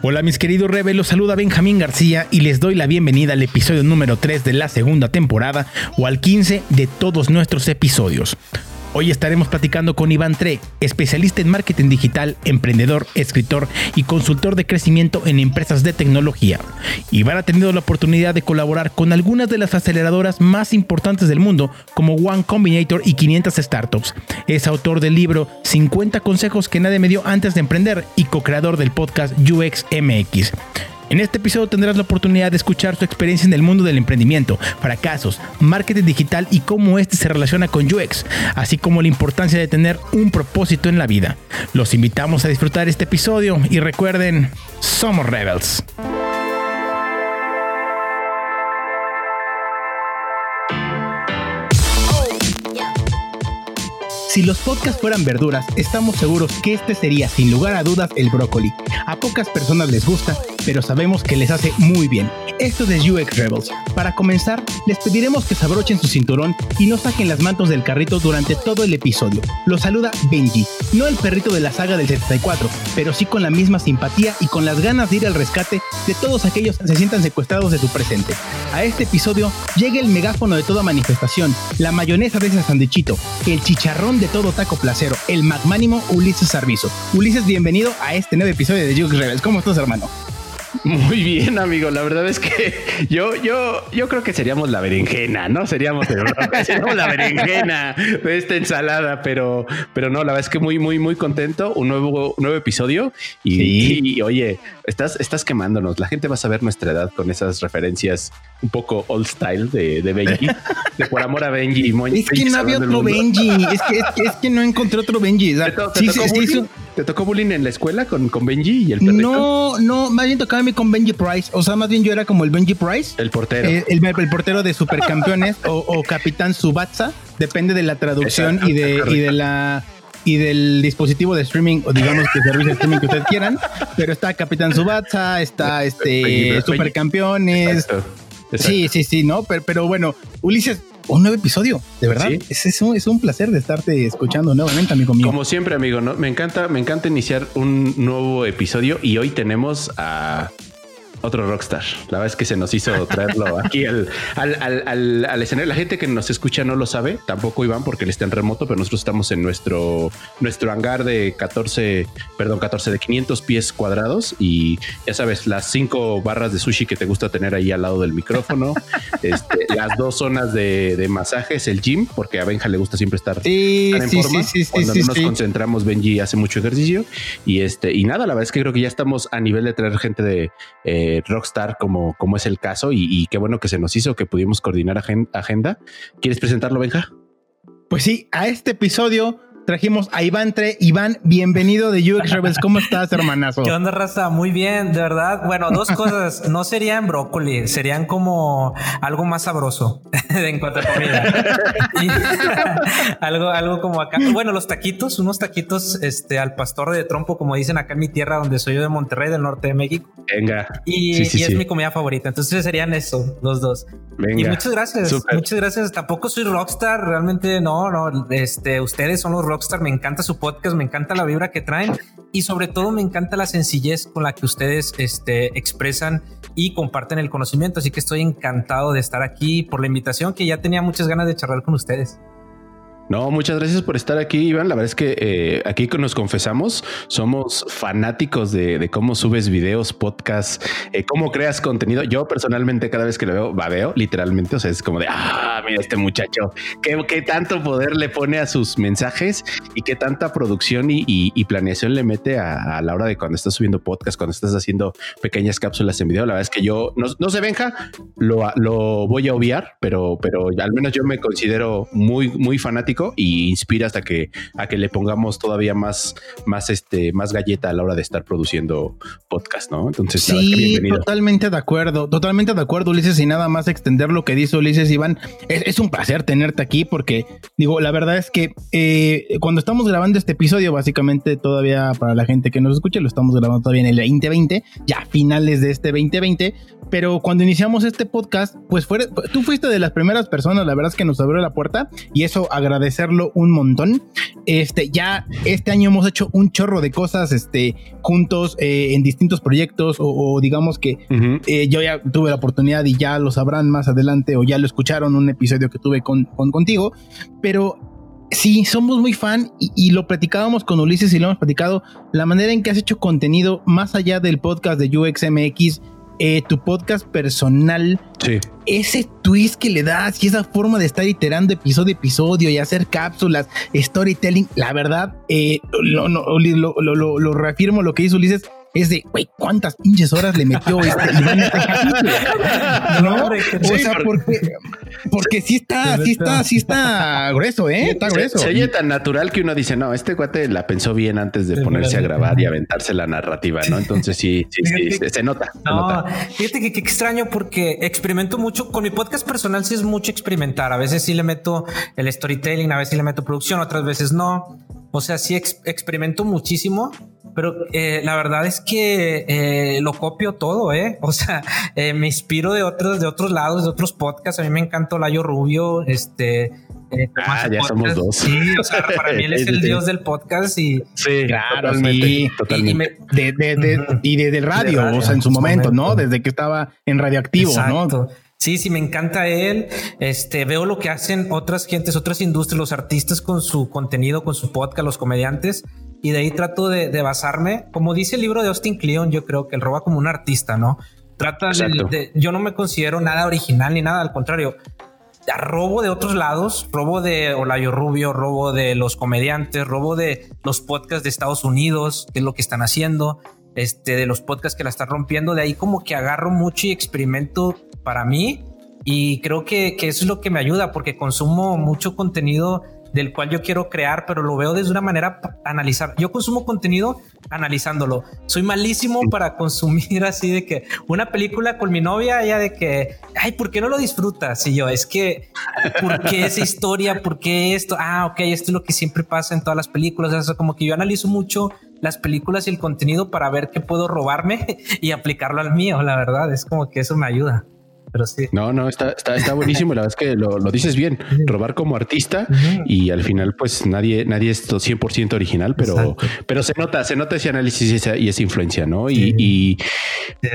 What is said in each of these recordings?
Hola mis queridos Rebel, los saluda Benjamín García y les doy la bienvenida al episodio número 3 de la segunda temporada o al 15 de todos nuestros episodios. Hoy estaremos platicando con Iván Tre, especialista en marketing digital, emprendedor, escritor y consultor de crecimiento en empresas de tecnología. Iván ha tenido la oportunidad de colaborar con algunas de las aceleradoras más importantes del mundo, como One Combinator y 500 Startups. Es autor del libro 50 consejos que nadie me dio antes de emprender y co-creador del podcast UXMX. En este episodio tendrás la oportunidad de escuchar su experiencia en el mundo del emprendimiento, fracasos, marketing digital y cómo este se relaciona con UX, así como la importancia de tener un propósito en la vida. Los invitamos a disfrutar este episodio y recuerden, somos Rebels. Si los podcasts fueran verduras, estamos seguros que este sería sin lugar a dudas el brócoli. A pocas personas les gusta, pero sabemos que les hace muy bien. Esto es UX Rebels. Para comenzar, les pediremos que se abrochen su cinturón y no saquen las mantos del carrito durante todo el episodio. Los saluda Benji, no el perrito de la saga del 74, pero sí con la misma simpatía y con las ganas de ir al rescate de todos aquellos que se sientan secuestrados de su presente. A este episodio llega el megáfono de toda manifestación, la mayonesa de ese sandichito, el chicharrón de todo taco placero, el magnánimo Ulises Sarvizo. Ulises, bienvenido a este nuevo episodio de UX Rebels. ¿Cómo estás, hermano? Muy bien, amigo. La verdad es que yo, yo, yo creo que seríamos la berenjena, ¿no? Seríamos, seríamos la berenjena de esta ensalada, pero, pero no, la verdad es que muy, muy, muy contento. Un nuevo, nuevo episodio y, oye, estás, estás quemándonos. La gente va a saber nuestra edad con esas referencias un poco old style de, de Benji, de por amor a Benji y Moño. Es que no había otro Benji. Es que, es que, no encontré otro Benji. ¿Te, tocó bullying en la escuela con, con Benji y el perrito? No, no, más bien tocaba a mí con Benji Price. O sea, más bien yo era como el Benji Price. El portero. Eh, el, portero de Supercampeones o, o Capitán Subatsa. Depende de la traducción y de, y de la y del dispositivo de streaming o digamos que servicio de streaming que ustedes quieran, pero está Capitán Subatsa, está este Supercampeones. Sí, sí, sí, no, pero, pero bueno, Ulises, un nuevo episodio, de verdad. Es, es, un, es, un, placer de estarte escuchando nuevamente, amigo mío. Como siempre, amigo, ¿no? Me encanta, me encanta iniciar un nuevo episodio y hoy tenemos a otro rockstar. La verdad es que se nos hizo traerlo aquí al, al, escenario. La gente que nos escucha no lo sabe, tampoco Iván, porque él está en remoto, pero nosotros estamos en nuestro, nuestro hangar de 14, perdón, 14 de 500 pies cuadrados y ya sabes, las cinco barras de sushi que te gusta tener ahí al lado del micrófono, este, las dos zonas de, de, masajes, el gym, porque a Benja le gusta siempre estar, en forma. Cuando no nos concentramos, Benji hace mucho ejercicio y este, y nada, la verdad es que creo que ya estamos a nivel de traer gente de eh, Rockstar, como, como es el caso, y, qué bueno que se nos hizo, que pudimos coordinar agenda. ¿Quieres presentarlo, Benja? Pues sí, a este episodio trajimos a Iván Tre. Iván, bienvenido de UX Rebels. ¿Cómo estás, hermanazo? ¿Qué onda, raza? Muy bien, de verdad. Bueno, dos cosas. No serían brócoli, serían como algo más sabroso en cuanto a comida. algo, algo como acá. Bueno, los taquitos, unos taquitos este, al pastor de trompo, como dicen acá en mi tierra, donde soy yo de Monterrey, del norte de México. Venga. Y, es mi comida favorita. Entonces serían eso, los dos. Venga. Y muchas gracias. Muchas gracias. Tampoco soy rockstar, realmente no, no. Este, ustedes son los rockstars me encanta su podcast, me encanta la vibra que traen y sobre todo me encanta la sencillez con la que ustedes este, expresan y comparten el conocimiento. Así que estoy encantado de estar aquí por la invitación que ya tenía muchas ganas de charlar con ustedes. No, muchas gracias por estar aquí, Iván. La verdad es que eh, aquí nos confesamos, somos fanáticos de, cómo subes videos, podcasts, eh, cómo creas contenido. Yo personalmente cada vez que lo veo, babeo literalmente. O sea, es como de, ah, mira este muchacho, qué, qué tanto poder le pone a sus mensajes y qué tanta producción y, planeación le mete a, la hora de cuando estás subiendo podcast, cuando estás haciendo pequeñas cápsulas en video. La verdad es que yo, no, no sé, Benja, lo, lo voy a obviar, pero, pero al menos yo me considero muy, muy fanático y inspira hasta que a que le pongamos todavía más, más, este, más galleta a la hora de estar produciendo podcast, ¿no? Entonces, sí, totalmente de acuerdo, totalmente de acuerdo, Ulises, y nada más extender lo que dice Ulises, Iván. Es, un placer tenerte aquí porque, digo, la verdad es que eh, cuando estamos grabando este episodio, básicamente todavía para la gente que nos escuche, lo estamos grabando todavía en el 2020, ya finales de este 2020, pero cuando iniciamos este podcast, pues fue, tú fuiste de las primeras personas, la verdad es que nos abrió la puerta y eso agradecerlo un montón. Este, ya este año hemos hecho un chorro de cosas este, juntos eh, en distintos proyectos o, digamos que eh, yo ya tuve la oportunidad y ya lo sabrán más adelante o ya lo escucharon un episodio que tuve con, contigo, pero sí, somos muy fan y, y, lo platicábamos con Ulises y lo hemos platicado, la manera en que has hecho contenido más allá del podcast de UXMX eh, tu podcast personal, ese twist que le das y esa forma de estar iterando episodio a episodio y hacer cápsulas, storytelling, la verdad, eh, lo, lo, lo, lo, reafirmo lo que hizo Ulises, es de, güey, ¿cuántas pinches horas le metió este este ¿No? O sea, porque, porque sí está, sí está, sí está grueso, ¿eh? Está grueso. Se, oye tan natural que uno dice, no, este cuate la pensó bien antes de ponerse a grabar y aventarse la narrativa, ¿no? Entonces sí, sí, sí, se, nota. No, fíjate que qué extraño porque experimento mucho con mi podcast personal, sí es mucho experimentar. A veces sí le meto el storytelling, a veces sí le meto producción, otras veces no. O sea, sí experimento muchísimo, pero eh, la verdad es que eh, lo copio todo, ¿eh? O sea, eh, me inspiro de otros, de otros lados, de otros podcasts. A mí me encantó Layo Rubio, este... ah, ya somos dos. Sí, o sea, para mí él es el dios del podcast y... Sí, claro, totalmente. totalmente. Y, de, de, de, y desde el radio, o sea, en su momento, ¿no? Desde que estaba en radioactivo, ¿no? Sí, sí, me encanta él. Este, veo lo que hacen otras gentes, otras industrias, los artistas con su contenido, con su podcast, los comediantes. Y de ahí trato de, basarme. Como dice el libro de Austin Kleon, yo creo que él roba como un artista, ¿no? Trata de, Yo no me considero nada original ni nada, al contrario. Robo de otros lados, robo de Olayo Rubio, robo de los comediantes, robo de los podcasts de Estados Unidos, es lo que están haciendo, este, de los podcasts que la están rompiendo. De ahí como que agarro mucho y experimento para mí y creo que, eso es lo que me ayuda porque consumo mucho contenido del cual yo quiero crear, pero lo veo desde una manera analizar. Yo consumo contenido analizándolo. Soy malísimo para consumir así de que una película con mi novia, ya de que, ay, ¿por qué no lo disfrutas? Y yo, es que, ¿por qué esa historia? ¿Por qué esto? Ah, ok, esto es lo que siempre pasa en todas las películas. O sea, como que yo analizo mucho las películas y el contenido para ver qué puedo robarme y aplicarlo al mío. La verdad, es como que eso me ayuda. Pero sí. No, no, está, está, está buenísimo. La verdad es que lo, dices bien. Robar como artista y al final, pues nadie, nadie es 100% original, pero, pero se nota, se nota ese análisis y esa, y esa influencia, ¿no? Y,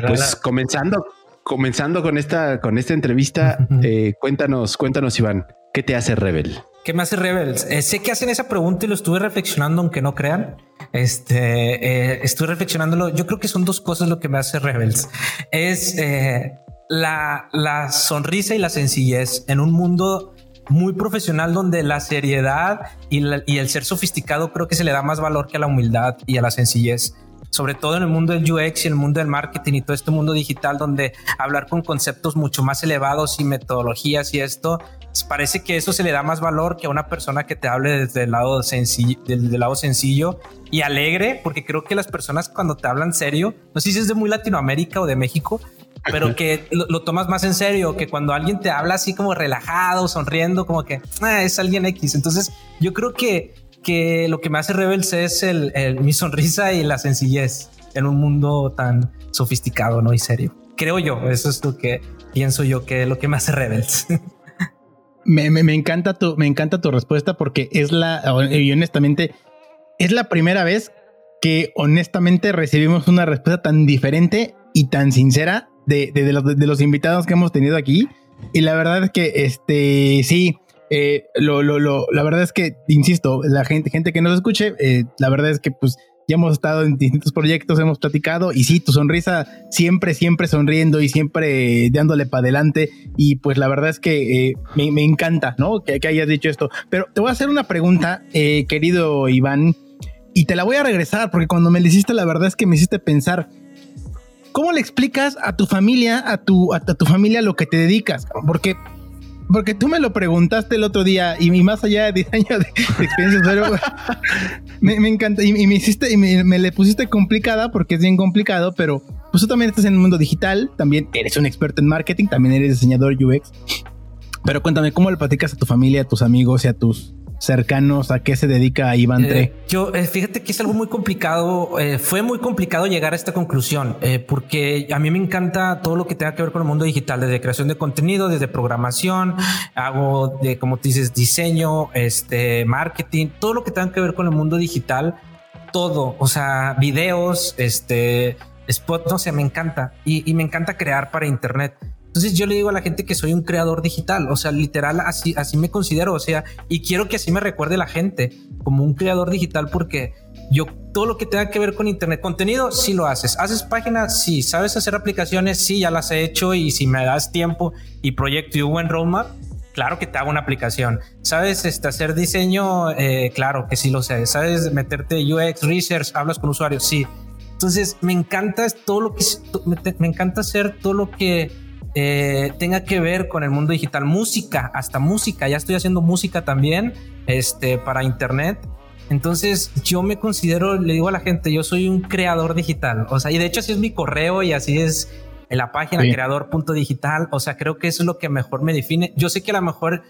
pues comenzando, comenzando con esta, con esta entrevista, eh, cuéntanos, cuéntanos, Iván, ¿qué te hace Rebel? ¿Qué me hace Rebel? Eh, sé que hacen esa pregunta y lo estuve reflexionando, aunque no crean. Este, eh, estuve reflexionándolo. Yo creo que son dos cosas lo que me hace Rebels. Es la, sonrisa y la sencillez en un mundo muy profesional donde la seriedad y, y, el ser sofisticado creo que se le da más valor que a la humildad y a la sencillez. Sobre todo en el mundo del UX y el mundo del marketing y todo este mundo digital donde hablar con conceptos mucho más elevados y metodologías y esto, pues parece que eso se le da más valor que a una persona que te hable desde el lado sencillo, del lado sencillo y alegre, porque creo que las personas cuando te hablan serio, no sé si es de muy Latinoamérica o de México, pero que lo, tomas más en serio, que cuando alguien te habla así como relajado, sonriendo, como que ah, es alguien X. Entonces yo creo que, que lo que me hace Rebels es el, mi sonrisa y la sencillez en un mundo tan sofisticado ¿no? y serio. Creo yo, eso es lo que pienso yo que es lo que me hace Rebels. Me, me, encanta tu, me encanta tu respuesta porque es la, y honestamente, es la primera vez que honestamente recibimos una respuesta tan diferente y tan sincera de, de, los, invitados que hemos tenido aquí. Y la verdad es que, este, sí, eh, lo, lo, lo, la verdad es que, insisto, la gente, gente que nos escuche, eh, la verdad es que, pues, ya hemos estado en distintos proyectos, hemos platicado y sí, tu sonrisa siempre, siempre sonriendo y siempre dándole para adelante. Y pues la verdad es que eh, me, me, encanta, ¿no? Que, que, hayas dicho esto. Pero te voy a hacer una pregunta, querido Iván, y te la voy a regresar porque cuando me la hiciste, la verdad es que me hiciste pensar. ¿Cómo le explicas a tu familia, a tu, a, tu familia lo que te dedicas? Porque porque tú me lo preguntaste el otro día y más allá de diseño de, experiencias, pero me, encanta y, me hiciste y me, le pusiste complicada porque es bien complicado, pero pues tú también estás en el mundo digital, también eres un experto en marketing, también eres diseñador UX. Pero cuéntame, ¿cómo le platicas a tu familia, a tus amigos y a tus cercanos a qué se dedica Iván eh, Yo, eh, fíjate que es algo muy complicado. Eh, fue muy complicado llegar a esta conclusión porque a mí me encanta todo lo que tenga que ver con el mundo digital, desde creación de contenido, desde programación, hago de, como te dices, diseño, este, marketing, todo lo que tenga que ver con el mundo digital, todo, o sea, videos, este, spot, no sé, me encanta y me encanta crear para internet. Entonces yo le digo a la gente que soy un creador digital, o sea, literal, así, así me considero, o sea, y quiero que así me recuerde la gente como un creador digital porque yo todo lo que tenga que ver con internet, contenido, sí lo haces. ¿Haces páginas? Sí. ¿Sabes hacer aplicaciones? Sí, ya las he hecho y si me das tiempo y proyecto y un buen roadmap, claro que te hago una aplicación. ¿Sabes este, hacer diseño? Eh, claro que sí lo sé. ¿Sabes meterte UX, research, hablas con usuarios? Sí. Entonces me encanta todo lo que me encanta hacer todo lo que eh, tenga que ver con el mundo digital, música, hasta música. Ya estoy haciendo música también este, para internet. Entonces yo me considero, le digo a la gente, yo soy un creador digital. O sea, y de hecho así es mi correo y así es en la página creador.digital. O sea, creo que eso es lo que mejor me define. Yo sé que a lo mejor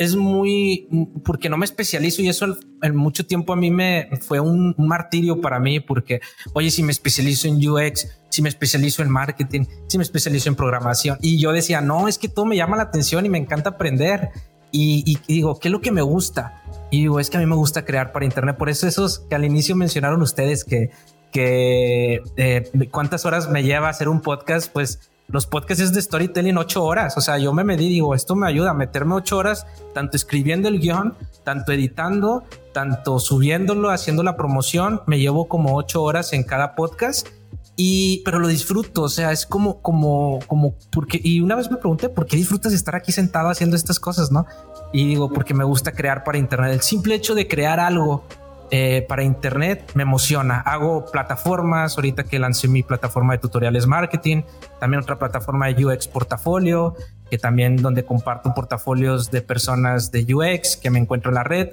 es muy, porque no me especializo y eso en mucho tiempo a mí me fue un, martirio para mí porque, oye, si me especializo en UX, si me especializo en marketing, si me especializo en programación y yo decía, no, es que todo me llama la atención y me encanta aprender y, digo, ¿qué es lo que me gusta? Y digo, es que a mí me gusta crear para internet. Por eso esos que al inicio mencionaron ustedes que, que eh, cuántas horas me lleva hacer un podcast, pues los podcasts es de storytelling ocho horas. O sea, yo me medí, digo, esto me ayuda a meterme ocho horas, tanto escribiendo el guion, tanto editando, tanto subiéndolo, haciendo la promoción. Me llevo como ocho horas en cada podcast. Y, pero lo disfruto, o sea, es como, como, como, porque, y una vez me pregunté, ¿por qué disfrutas estar aquí sentado haciendo estas cosas, no? Y digo, porque me gusta crear para Internet. El simple hecho de crear algo eh, para Internet me emociona. Hago plataformas, ahorita que lancé mi plataforma de tutoriales marketing, también otra plataforma de UX portafolio, que también donde comparto portafolios de personas de UX que me encuentro en la red.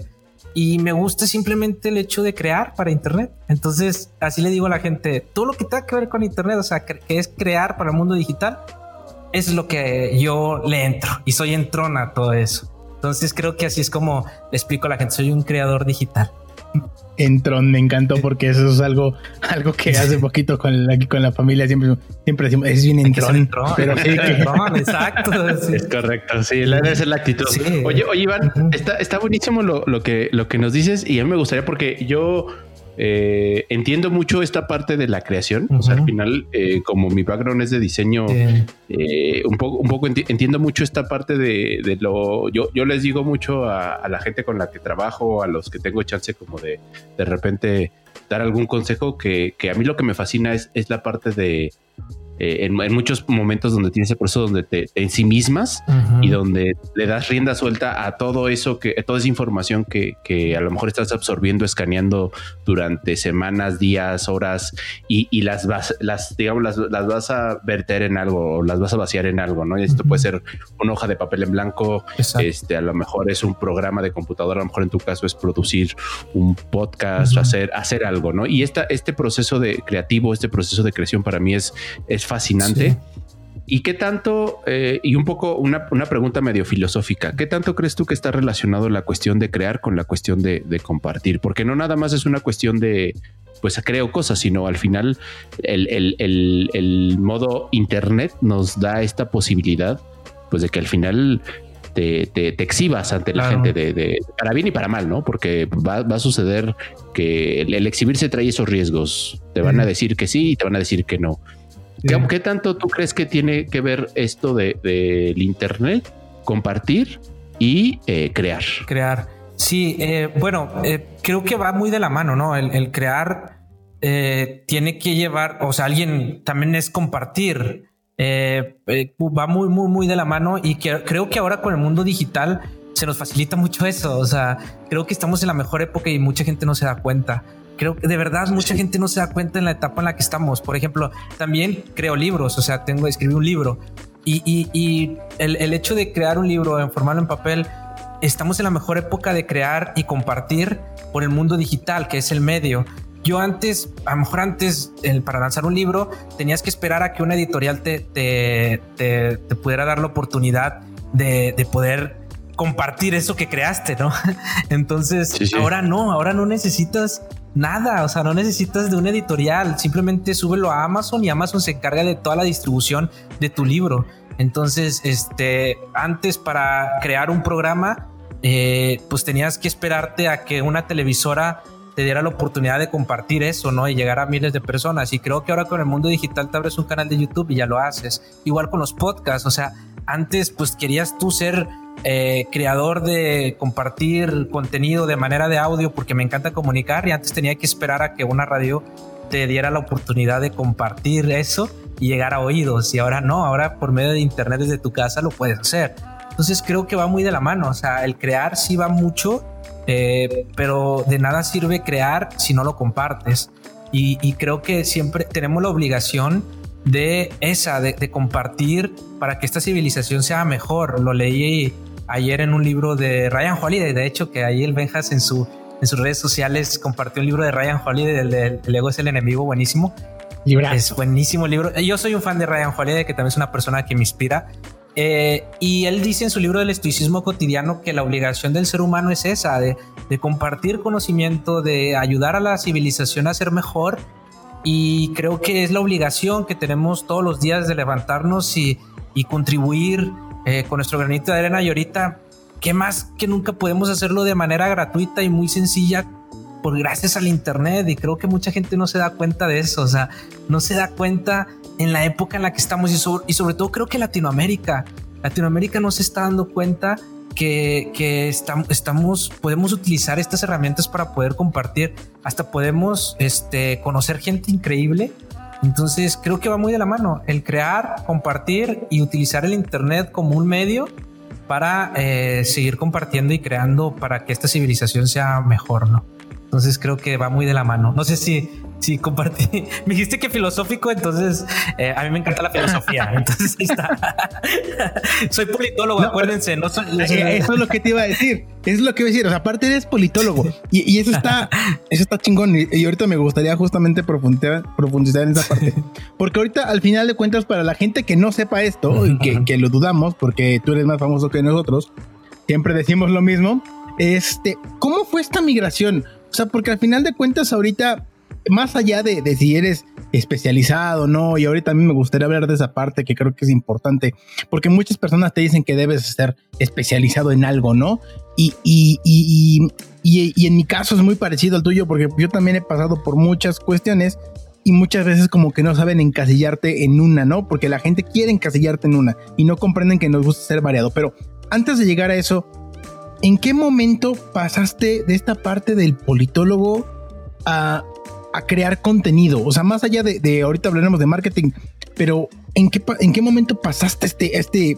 Y me gusta simplemente el hecho de crear para Internet. Entonces, así le digo a la gente, todo lo que tenga que ver con Internet, o sea, que es crear para el mundo digital, es lo que yo le entro y soy entrona a todo eso. Entonces creo que así es como le explico a la gente, soy un creador digital en Tron me encantó porque eso es algo, algo que hace poquito con la, con la familia siempre, siempre decimos, es bien en Tron, pero sí exacto. Es correcto, sí, esa es la actitud. Oye, oye, Iván, está, está buenísimo lo, lo, que, lo que nos dices y a mí me gustaría porque yo eh, entiendo mucho esta parte de la creación. O sea, al final, eh, como mi background es de diseño, eh, un poco, un poco entiendo mucho esta parte de, lo. Yo, yo les digo mucho a, la gente con la que trabajo, a los que tengo chance como de de repente dar algún consejo que, que a mí lo que me fascina es, es la parte de eh, en, muchos momentos donde tienes ese proceso donde te, en sí mismas y donde le das rienda suelta a todo eso que toda esa información que, que, a lo mejor estás absorbiendo, escaneando durante semanas, días, horas y, las vas, las digamos, las, las, vas a verter en algo o las vas a vaciar en algo, ¿no? Y esto puede ser una hoja de papel en blanco, este, a lo mejor es un programa de computadora, a lo mejor en tu caso es producir un podcast, hacer, hacer algo, ¿no? Y esta, este proceso de creativo, este proceso de creación para mí es, es fascinante. ¿Y qué tanto, eh, y un poco una, pregunta medio filosófica, qué tanto crees tú que está relacionado la cuestión de crear con la cuestión de, compartir? Porque no nada más es una cuestión de, pues creo cosas, sino al final el, modo Internet nos da esta posibilidad, pues de que al final te, exhibas ante la gente de, para bien y para mal, ¿no? Porque va, a suceder que el, exhibirse trae esos riesgos. Te van a decir que sí y te van a decir que no. ¿Qué, tanto tú crees que tiene que ver esto del de, Internet, compartir y eh, crear? Crear. Sí, eh, bueno, eh, creo que va muy de la mano, ¿no? El, crear tiene que llevar, o sea, alguien también es compartir. va muy, muy, muy de la mano y creo que ahora con el mundo digital se nos facilita mucho eso. O sea, creo que estamos en la mejor época y mucha gente no se da cuenta creo que de verdad mucha gente no se da cuenta en la etapa en la que estamos. Por ejemplo, también creo libros, o sea, tengo escribí un libro Y, el, hecho de crear un libro, en formarlo en papel, estamos en la mejor época de crear y compartir por el mundo digital, que es el medio. Yo antes, a lo mejor antes, para lanzar un libro, tenías que esperar a que una editorial te, te, te, pudiera dar la oportunidad de, de, poder compartir eso que creaste, ¿no? Entonces, ahora no, ahora no necesitas nada, o sea, no necesitas de un editorial, simplemente súbelo a Amazon y Amazon se encarga de toda la distribución de tu libro. Entonces, este, antes para crear un programa, eh, pues tenías que esperarte a que una televisora te diera la oportunidad de compartir eso, ¿no? Y llegar a miles de personas. Y creo que ahora con el mundo digital te abres un canal de YouTube y ya lo haces. Igual con los podcasts, o sea, antes pues querías tú ser eh, creador de compartir contenido de manera de audio porque me encanta comunicar y antes tenía que esperar a que una radio te diera la oportunidad de compartir eso y llegar a oídos y ahora no, ahora por medio de internet desde tu casa lo puedes hacer. Entonces creo que va muy de la mano, o sea, el crear sí va mucho, eh, pero de nada sirve crear si no lo compartes. Y, creo que siempre tenemos la obligación de esa, de, de, compartir para que esta civilización sea mejor. Lo leí ayer en un libro de Ryan Holiday, de hecho, que ahí el Benjas en, su, en sus redes sociales compartió un libro de Ryan Holiday, del, del Ego es el enemigo, buenísimo. Es buenísimo el libro. Yo soy un fan de Ryan Holiday, que también es una persona que me inspira. Eh, y él dice en su libro del estoicismo cotidiano que la obligación del ser humano es esa, de, de compartir conocimiento, de ayudar a la civilización a ser mejor. Y creo que es la obligación que tenemos todos los días de levantarnos y, y contribuir eh, con nuestro granito de arena y ahorita, ¿qué más que nunca podemos hacerlo de manera gratuita y muy sencilla? Por gracias al internet y creo que mucha gente no se da cuenta de eso, o sea, no se da cuenta en la época en la que estamos y sobre, y sobre todo creo que Latinoamérica, Latinoamérica no se está dando cuenta que, que estamos, estamos, podemos utilizar estas herramientas para poder compartir, hasta podemos este, conocer gente increíble entonces creo que va muy de la mano el crear, compartir y utilizar el Internet como un medio para eh, seguir compartiendo y creando para que esta civilización sea mejor, ¿no? Entonces creo que va muy de la mano. No sé si, si compartí. Me dijiste que filosófico, entonces eh, a mí me encanta la filosofía. Entonces ahí está. soy politólogo, acuérdense. No soy, eh, Eso es lo que te iba a decir. Eso es lo que iba a decir. O sea, aparte eres politólogo y, y eso está, eso está chingón. Y, ahorita me gustaría justamente profundizar, profundizar en esa parte. Porque ahorita, al final de cuentas, para la gente que no sepa esto y que, que lo dudamos, porque tú eres más famoso que nosotros, siempre decimos lo mismo. Este, ¿cómo fue esta migración? O sea, porque al final de cuentas ahorita, más allá de, si eres especializado no, y ahorita a mí me gustaría hablar de esa parte que creo que es importante, porque muchas personas te dicen que debes ser especializado en algo, ¿no? Y, y, y, y, en mi caso es muy parecido al tuyo, porque yo también he pasado por muchas cuestiones y muchas veces como que no saben encasillarte en una, ¿no? Porque la gente quiere encasillarte en una y no comprenden que nos gusta ser variado. Pero antes de llegar a eso, ¿en qué momento pasaste de esta parte del politólogo a, crear contenido? O sea, más allá de, ahorita hablaremos de marketing, pero ¿en qué, en qué momento pasaste este, este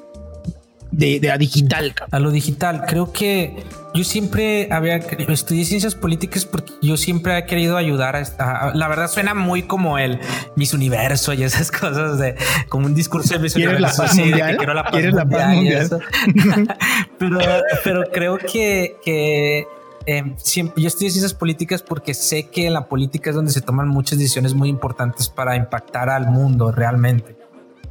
de, a digital? A lo digital, creo que yo siempre había estudié ciencias políticas porque yo siempre he querido ayudar a esta. La verdad suena muy como el Miss Universo y esas cosas de como un discurso de Miss Universo. quiero la paz mundial. pero, pero creo que, que eh, siempre, yo estudié ciencias políticas porque sé que en la política es donde se toman muchas decisiones muy importantes para impactar al mundo realmente.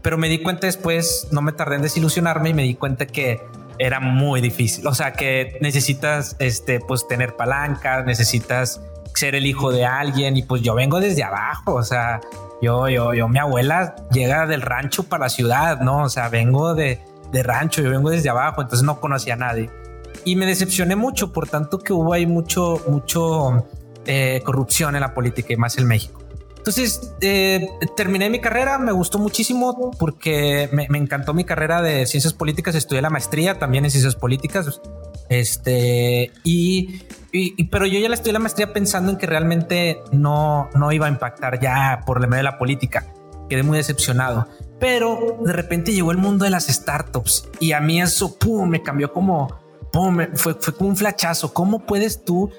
Pero me di cuenta después, no me tardé en desilusionarme y me di cuenta que era muy difícil. O sea, que necesitas, este, pues tener palanca, necesitas ser el hijo de alguien y pues yo vengo desde abajo, o sea, yo, yo, yo, mi abuela llega del rancho para la ciudad, ¿no? O sea, vengo de, de rancho, yo vengo desde abajo, entonces no conocía a nadie. Y me decepcioné mucho, por tanto que hubo ahí mucho, mucho eh, corrupción en la política y más en México. Entonces, eh, terminé mi carrera, me gustó muchísimo porque me, encantó mi carrera de ciencias políticas, estudié la maestría también en ciencias políticas. Este, y, pero yo ya la estudié la maestría pensando en que realmente no, no iba a impactar ya por el medio de la política. Quedé muy decepcionado. Pero de repente llegó el mundo de las startups y a mí eso pum, me cambió como, fue, fue como un flachazo. ¿Cómo puedes tú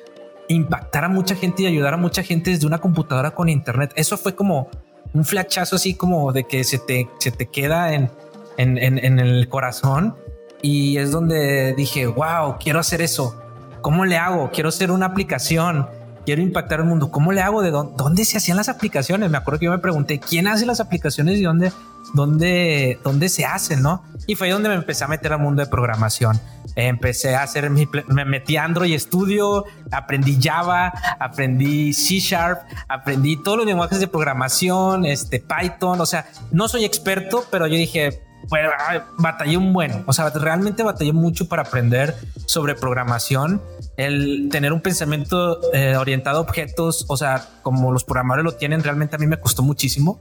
impactar a mucha gente y ayudar a mucha gente desde una computadora con internet. Eso fue como un flachazo así como de que se te, se te queda en, en, en el corazón y es donde dije, wow, quiero hacer eso. ¿Cómo le hago? Quiero hacer una aplicación quiero impactar el mundo. ¿Cómo le hago? ¿De dónde, se hacían las aplicaciones? Me acuerdo que yo me pregunté, ¿quién hace las aplicaciones y dónde, dónde, dónde se hacen? ¿no? Y fue ahí donde me empecé a meter al mundo de programación. Empecé a hacer, me metí a Android Studio, aprendí Java, aprendí C Sharp, aprendí todos los lenguajes de programación, este Python. O sea, no soy experto, pero yo dije, bueno, batallé un buen, o sea, realmente batallé mucho para aprender sobre programación, el tener un pensamiento eh, orientado a objetos, o sea, como los programadores lo tienen, realmente a mí me costó muchísimo.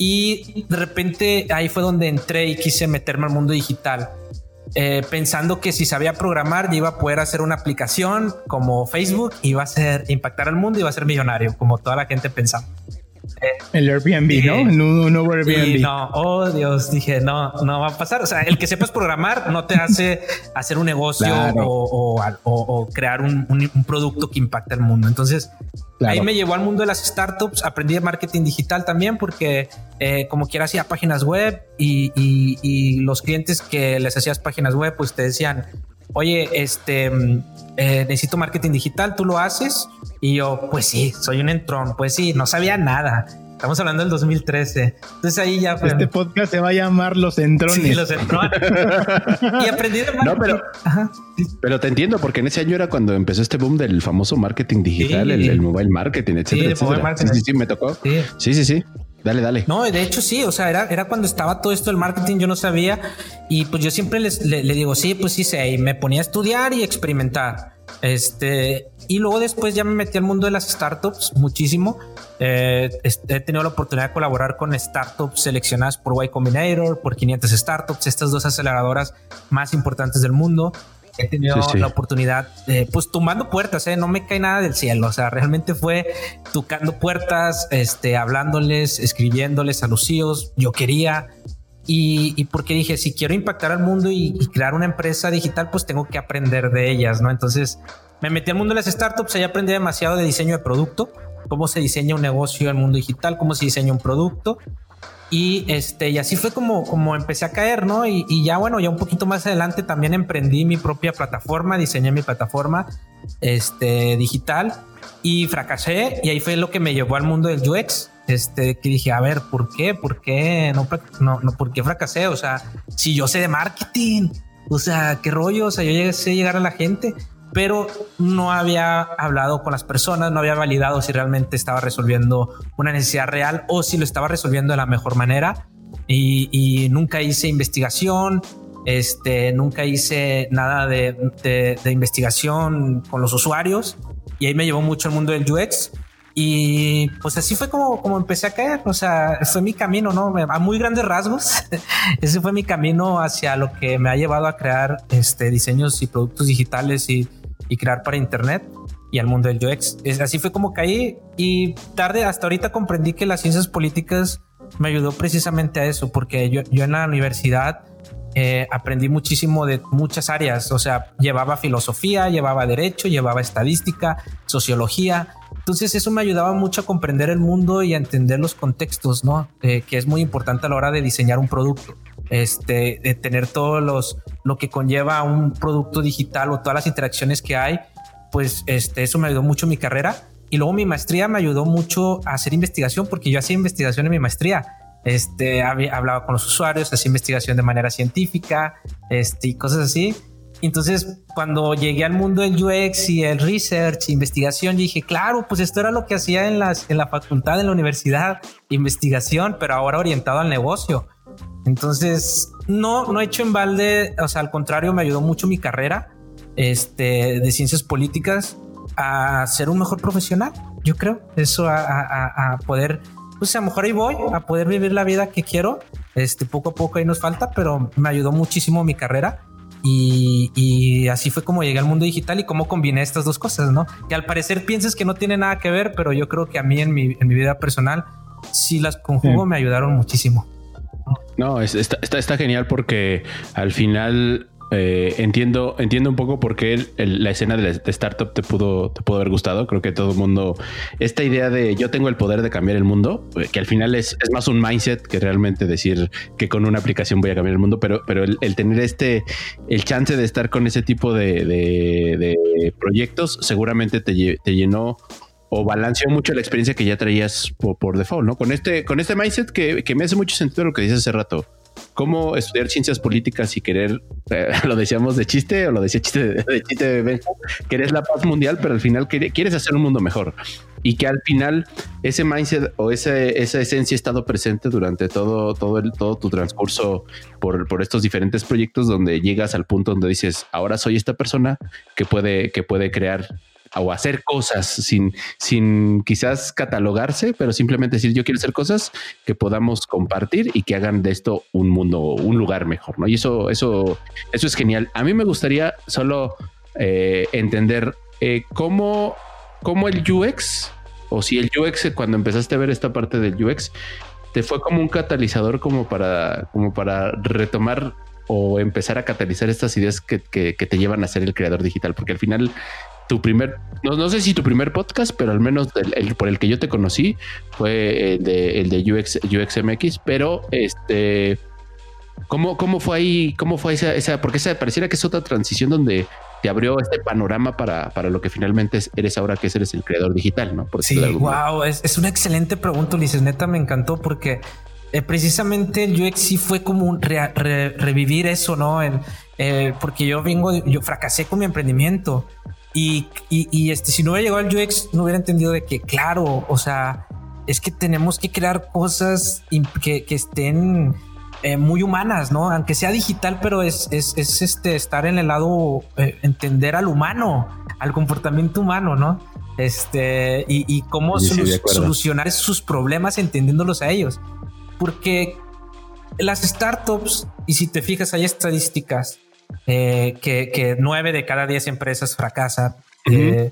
Y de repente ahí fue donde entré y quise meterme al mundo digital. Eh, pensando que si sabía programar, iba a poder hacer una aplicación como Facebook, iba a ser impactar al mundo, iba a ser millonario, como toda la gente pensaba. El Airbnb, ¿no? No, no Airbnb. no, oh Dios, dije, no, no va a pasar. O sea, el que sepas programar no te hace hacer un negocio o, crear un, producto que impacte al mundo. Entonces, ahí me llevó al mundo de las startups. Aprendí de marketing digital también porque, eh, como quiera, hacía páginas web y, y, los clientes que les hacías páginas web, pues te decían, oye, este, mm, eh, necesito marketing digital, tú lo haces. Y yo, pues sí, soy un entrón, pues sí, no sabía nada. Estamos hablando del 2013. Entonces ahí ya Este podcast se va a llamar Los Entrones. Sí, Los Entrones. y aprendí de marketing. No, pero, pero te entiendo, porque en ese año era cuando empezó este boom del famoso marketing digital, el, mobile marketing, etcétera, sí, etcétera. Sí, sí, sí, me tocó. Sí, sí, sí. Dale, dale. No, de hecho sí, o sea, era, era cuando estaba todo esto del marketing, yo no sabía y pues yo siempre les, le, digo, sí, pues sí sé, y me ponía a estudiar y experimentar. Este, y luego después ya me metí al mundo de las startups muchísimo. Eh, he tenido la oportunidad de colaborar con startups seleccionadas por Y Combinator, por 500 startups, estas dos aceleradoras más importantes del mundo he tenido la oportunidad, de, pues tumbando puertas, ¿eh? no me cae nada del cielo, o sea, realmente fue tocando puertas, este, hablándoles, escribiéndoles a los CEOs, yo quería, y, porque dije, si quiero impactar al mundo y, crear una empresa digital, pues tengo que aprender de ellas, ¿no? Entonces me metí al mundo de las startups, ahí aprendí demasiado de diseño de producto, cómo se diseña un negocio en el mundo digital, cómo se diseña un producto y este, y así fue como, como empecé a caer, ¿no? Y, ya bueno, ya un poquito más adelante también emprendí mi propia plataforma, diseñé mi plataforma este, digital y fracasé. Y ahí fue lo que me llevó al mundo del UX. Este, que dije, a ver, ¿por qué? ¿Por qué no, no, no por qué fracasé? O sea, si yo sé de marketing, o sea, qué rollo, o sea, yo sé llegar a la gente pero no había hablado con las personas, no había validado si realmente estaba resolviendo una necesidad real o si lo estaba resolviendo de la mejor manera. Y, nunca hice investigación, este, nunca hice nada de, investigación con los usuarios y ahí me llevó mucho el mundo del UX. Y pues así fue como, como empecé a caer, o sea, fue mi camino, ¿no? A muy grandes rasgos, ese fue mi camino hacia lo que me ha llevado a crear este, diseños y productos digitales y, y crear para Internet y al mundo del UX. Es, así fue como caí y tarde, hasta ahorita comprendí que las ciencias políticas me ayudó precisamente a eso, porque yo, en la universidad eh, aprendí muchísimo de muchas áreas, o sea, llevaba filosofía, llevaba derecho, llevaba estadística, sociología. Entonces eso me ayudaba mucho a comprender el mundo y a entender los contextos, ¿no? Eh, que es muy importante a la hora de diseñar un producto este, de tener todos los, lo que conlleva un producto digital o todas las interacciones que hay, pues este, eso me ayudó mucho en mi carrera. Y luego mi maestría me ayudó mucho a hacer investigación porque yo hacía investigación en mi maestría. Este, hablaba con los usuarios, hacía investigación de manera científica, este, y cosas así. Entonces, cuando llegué al mundo del UX y el research, investigación, dije, claro, pues esto era lo que hacía en, las, en la facultad, en la universidad, investigación, pero ahora orientado al negocio. Entonces, no, no he hecho en balde, o sea, al contrario, me ayudó mucho mi carrera este, de ciencias políticas a ser un mejor profesional, yo creo, eso a, poder, pues a lo mejor ahí voy, a poder vivir la vida que quiero, este, poco a poco ahí nos falta, pero me ayudó muchísimo mi carrera. Y, así fue como llegué al mundo digital y cómo combiné estas dos cosas, ¿no? Que al parecer piensas que no tiene nada que ver, pero yo creo que a mí en mi, en mi vida personal, sí las conjugo, me ayudaron muchísimo. No, está, está, genial porque al final eh, entiendo, entiendo un poco por qué la escena de, startup te pudo, te pudo haber gustado. Creo que todo el mundo, esta idea de yo tengo el poder de cambiar el mundo, eh, que al final es, más un mindset que realmente decir que con una aplicación voy a cambiar el mundo, pero, pero el, tener este, el chance de estar con ese tipo de, proyectos, seguramente te, llenó o balanceó mucho la experiencia que ya traías por, default, ¿no? Con este, con este mindset que, que me hace mucho sentido lo que dices hace rato cómo estudiar ciencias políticas y querer, eh, lo decíamos de chiste o lo decía chiste de, chiste de Benja, querés la paz mundial, pero al final quieres hacer un mundo mejor y que al final ese mindset o esa, esa esencia ha estado presente durante todo, todo, el, todo tu transcurso por, por estos diferentes proyectos donde llegas al punto donde dices, ahora soy esta persona que puede, que puede crear o hacer cosas sin, sin quizás catalogarse, pero simplemente decir yo quiero hacer cosas que podamos compartir y que hagan de esto un mundo, un lugar mejor, ¿no? Y eso, eso, eso es genial. A mí me gustaría solo eh, entender eh, cómo, cómo el UX, o si el UX, cuando empezaste a ver esta parte del UX, te fue como un catalizador como para, como para retomar o empezar a catalizar estas ideas que, que, te llevan a ser el creador digital, porque al final tu primer, no, no sé si tu primer podcast, pero al menos el, por el que yo te conocí fue el de, el de UX, UXMX, pero este, ¿cómo, cómo fue ahí? ¿Cómo fue esa, esa? Porque esa pareciera que es otra transición donde te abrió este panorama para, para lo que finalmente eres ahora que eres el creador digital, ¿no? Por sí, wow, es, es, una excelente pregunta, Ulises. Neta, me encantó porque eh, precisamente el UX sí fue como un revivir eso, ¿no? Eh, porque yo vengo, yo fracasé con mi emprendimiento y, y, este, si no hubiera llegado al UX, no hubiera entendido de que, claro, o sea, es que tenemos que crear cosas que, que estén eh, muy humanas, ¿no? Aunque sea digital, pero es, es, es este, estar en el lado, eh, entender al humano, al comportamiento humano, ¿no? Este, y, y cómo solucionar sus problemas entendiéndolos a ellos. Porque las startups, y si te fijas, hay estadísticas eh, que, nueve de cada diez empresas fracasan. Eh,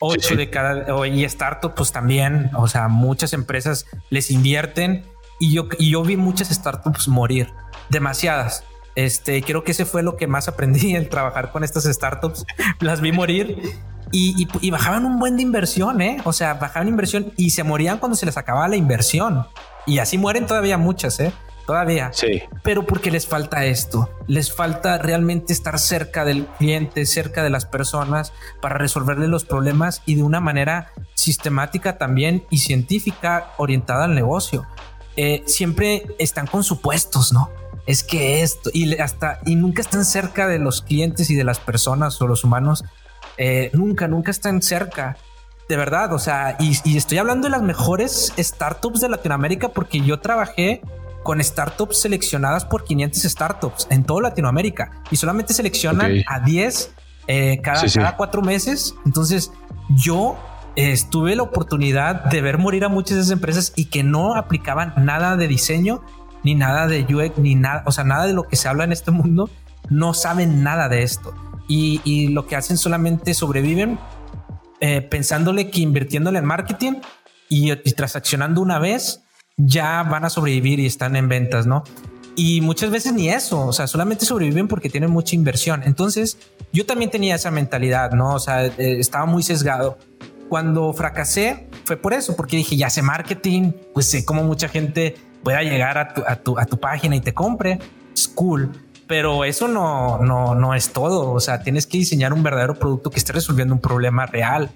ocho de cada y startups pues también, o sea, muchas empresas les invierten y yo, y yo vi muchas startups morir, demasiadas. Este, creo que ese fue lo que más aprendí el trabajar con estas startups. Las vi morir y, y, bajaban un buen de inversión, ¿eh? O sea, bajaban inversión y se morían cuando se les acababa la inversión. Y así mueren todavía muchas, ¿eh? Todavía. Sí. Pero porque les falta esto, les falta realmente estar cerca del cliente, cerca de las personas para resolverle los problemas y de una manera sistemática también y científica orientada al negocio. Eh, siempre están con supuestos, ¿no? Es que esto y hasta y nunca están cerca de los clientes y de las personas o los humanos. Eh, nunca, nunca están cerca de verdad, o sea, y, y, estoy hablando de las mejores startups de Latinoamérica porque yo trabajé con startups seleccionadas por 500 startups en toda Latinoamérica y solamente seleccionan a 10 eh, cada, cada cuatro meses. Entonces yo eh, tuve la oportunidad de ver morir a muchas de esas empresas y que no aplicaban nada de diseño ni nada de UX ni nada, o sea, nada de lo que se habla en este mundo. No saben nada de esto y, lo que hacen solamente sobreviven eh, pensándole que invirtiéndole en marketing y, y transaccionando una vez ya van a sobrevivir y están en ventas, ¿no? Y muchas veces ni eso, o sea, solamente sobreviven porque tienen mucha inversión. Entonces, yo también tenía esa mentalidad, ¿no? O sea, eh, estaba muy sesgado. Cuando fracasé fue por eso, porque dije, ya sé marketing, pues sé cómo mucha gente pueda llegar a tu, a tu, a tu página y te compre. Es cool, pero eso no, no, no es todo. O sea, tienes que diseñar un verdadero producto que esté resolviendo un problema real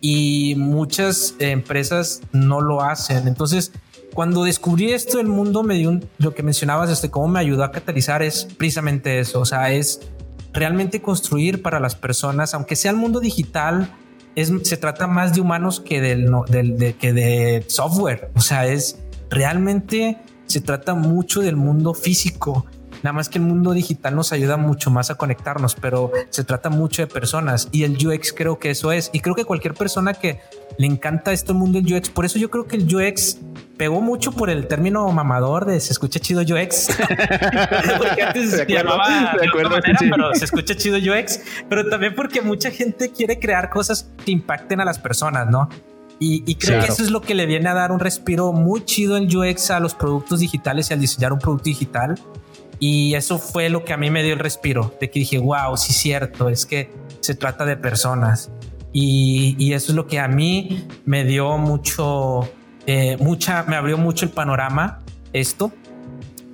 y muchas empresas no lo hacen. Entonces, cuando descubrí esto, el mundo me dio lo que mencionabas, este, cómo me ayudó a catalizar es precisamente eso. O sea, es realmente construir para las personas, aunque sea el mundo digital, es, se trata más de humanos que del, del de, que de software. O sea, es realmente se trata mucho del mundo físico. Nada más que el mundo digital nos ayuda mucho más a conectarnos, pero se trata mucho de personas y el UX creo que eso es. Y creo que cualquier persona que le encanta este mundo del UX, por eso yo creo que el UX pegó mucho por el término mamador de se escucha chido UX. porque antes se llamaba de, acuerdo, pero se escucha chido UX, pero también porque mucha gente quiere crear cosas que impacten a las personas, ¿no? Y, creo que eso es lo que le viene a dar un respiro muy chido en UX a los productos digitales y al diseñar un producto digital Y eso fue lo que a mí me dio el respiro, de que dije, wow, sí es cierto, es que se trata de personas. Y, eso es lo que a mí me dio mucho, eh, mucha, me abrió mucho el panorama esto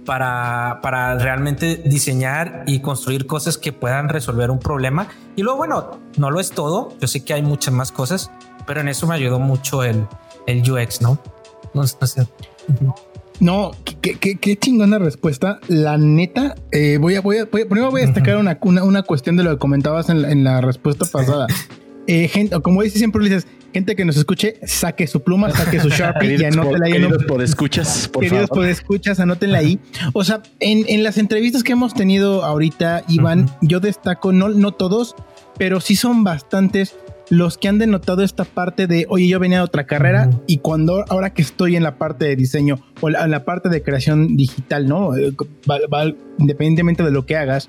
para, para realmente diseñar y construir cosas que puedan resolver un problema. Y luego, bueno, no lo es todo. Yo sé que hay muchas más cosas, pero en eso me ayudó mucho el, el UX, ¿no? No, sé. No, qué, qué, qué, chingona respuesta. La neta, eh, voy a, voy a, primero voy a destacar una, una, cuestión de lo que comentabas en, en la respuesta pasada. Eh, gente, como dices siempre, dices, gente que nos escuche, saque su pluma, saque su Sharpie y anótenla ahí. Queridos por escuchas, por Queridos por escuchas, anótenla ahí. O sea, en, en, las entrevistas que hemos tenido ahorita, Iván, yo destaco, no, no todos, pero sí son bastantes los que han denotado esta parte de, oye, yo venía de otra carrera y cuando ahora que estoy en la parte de diseño o en la parte de creación digital, ¿no? Eh, independientemente de lo que hagas,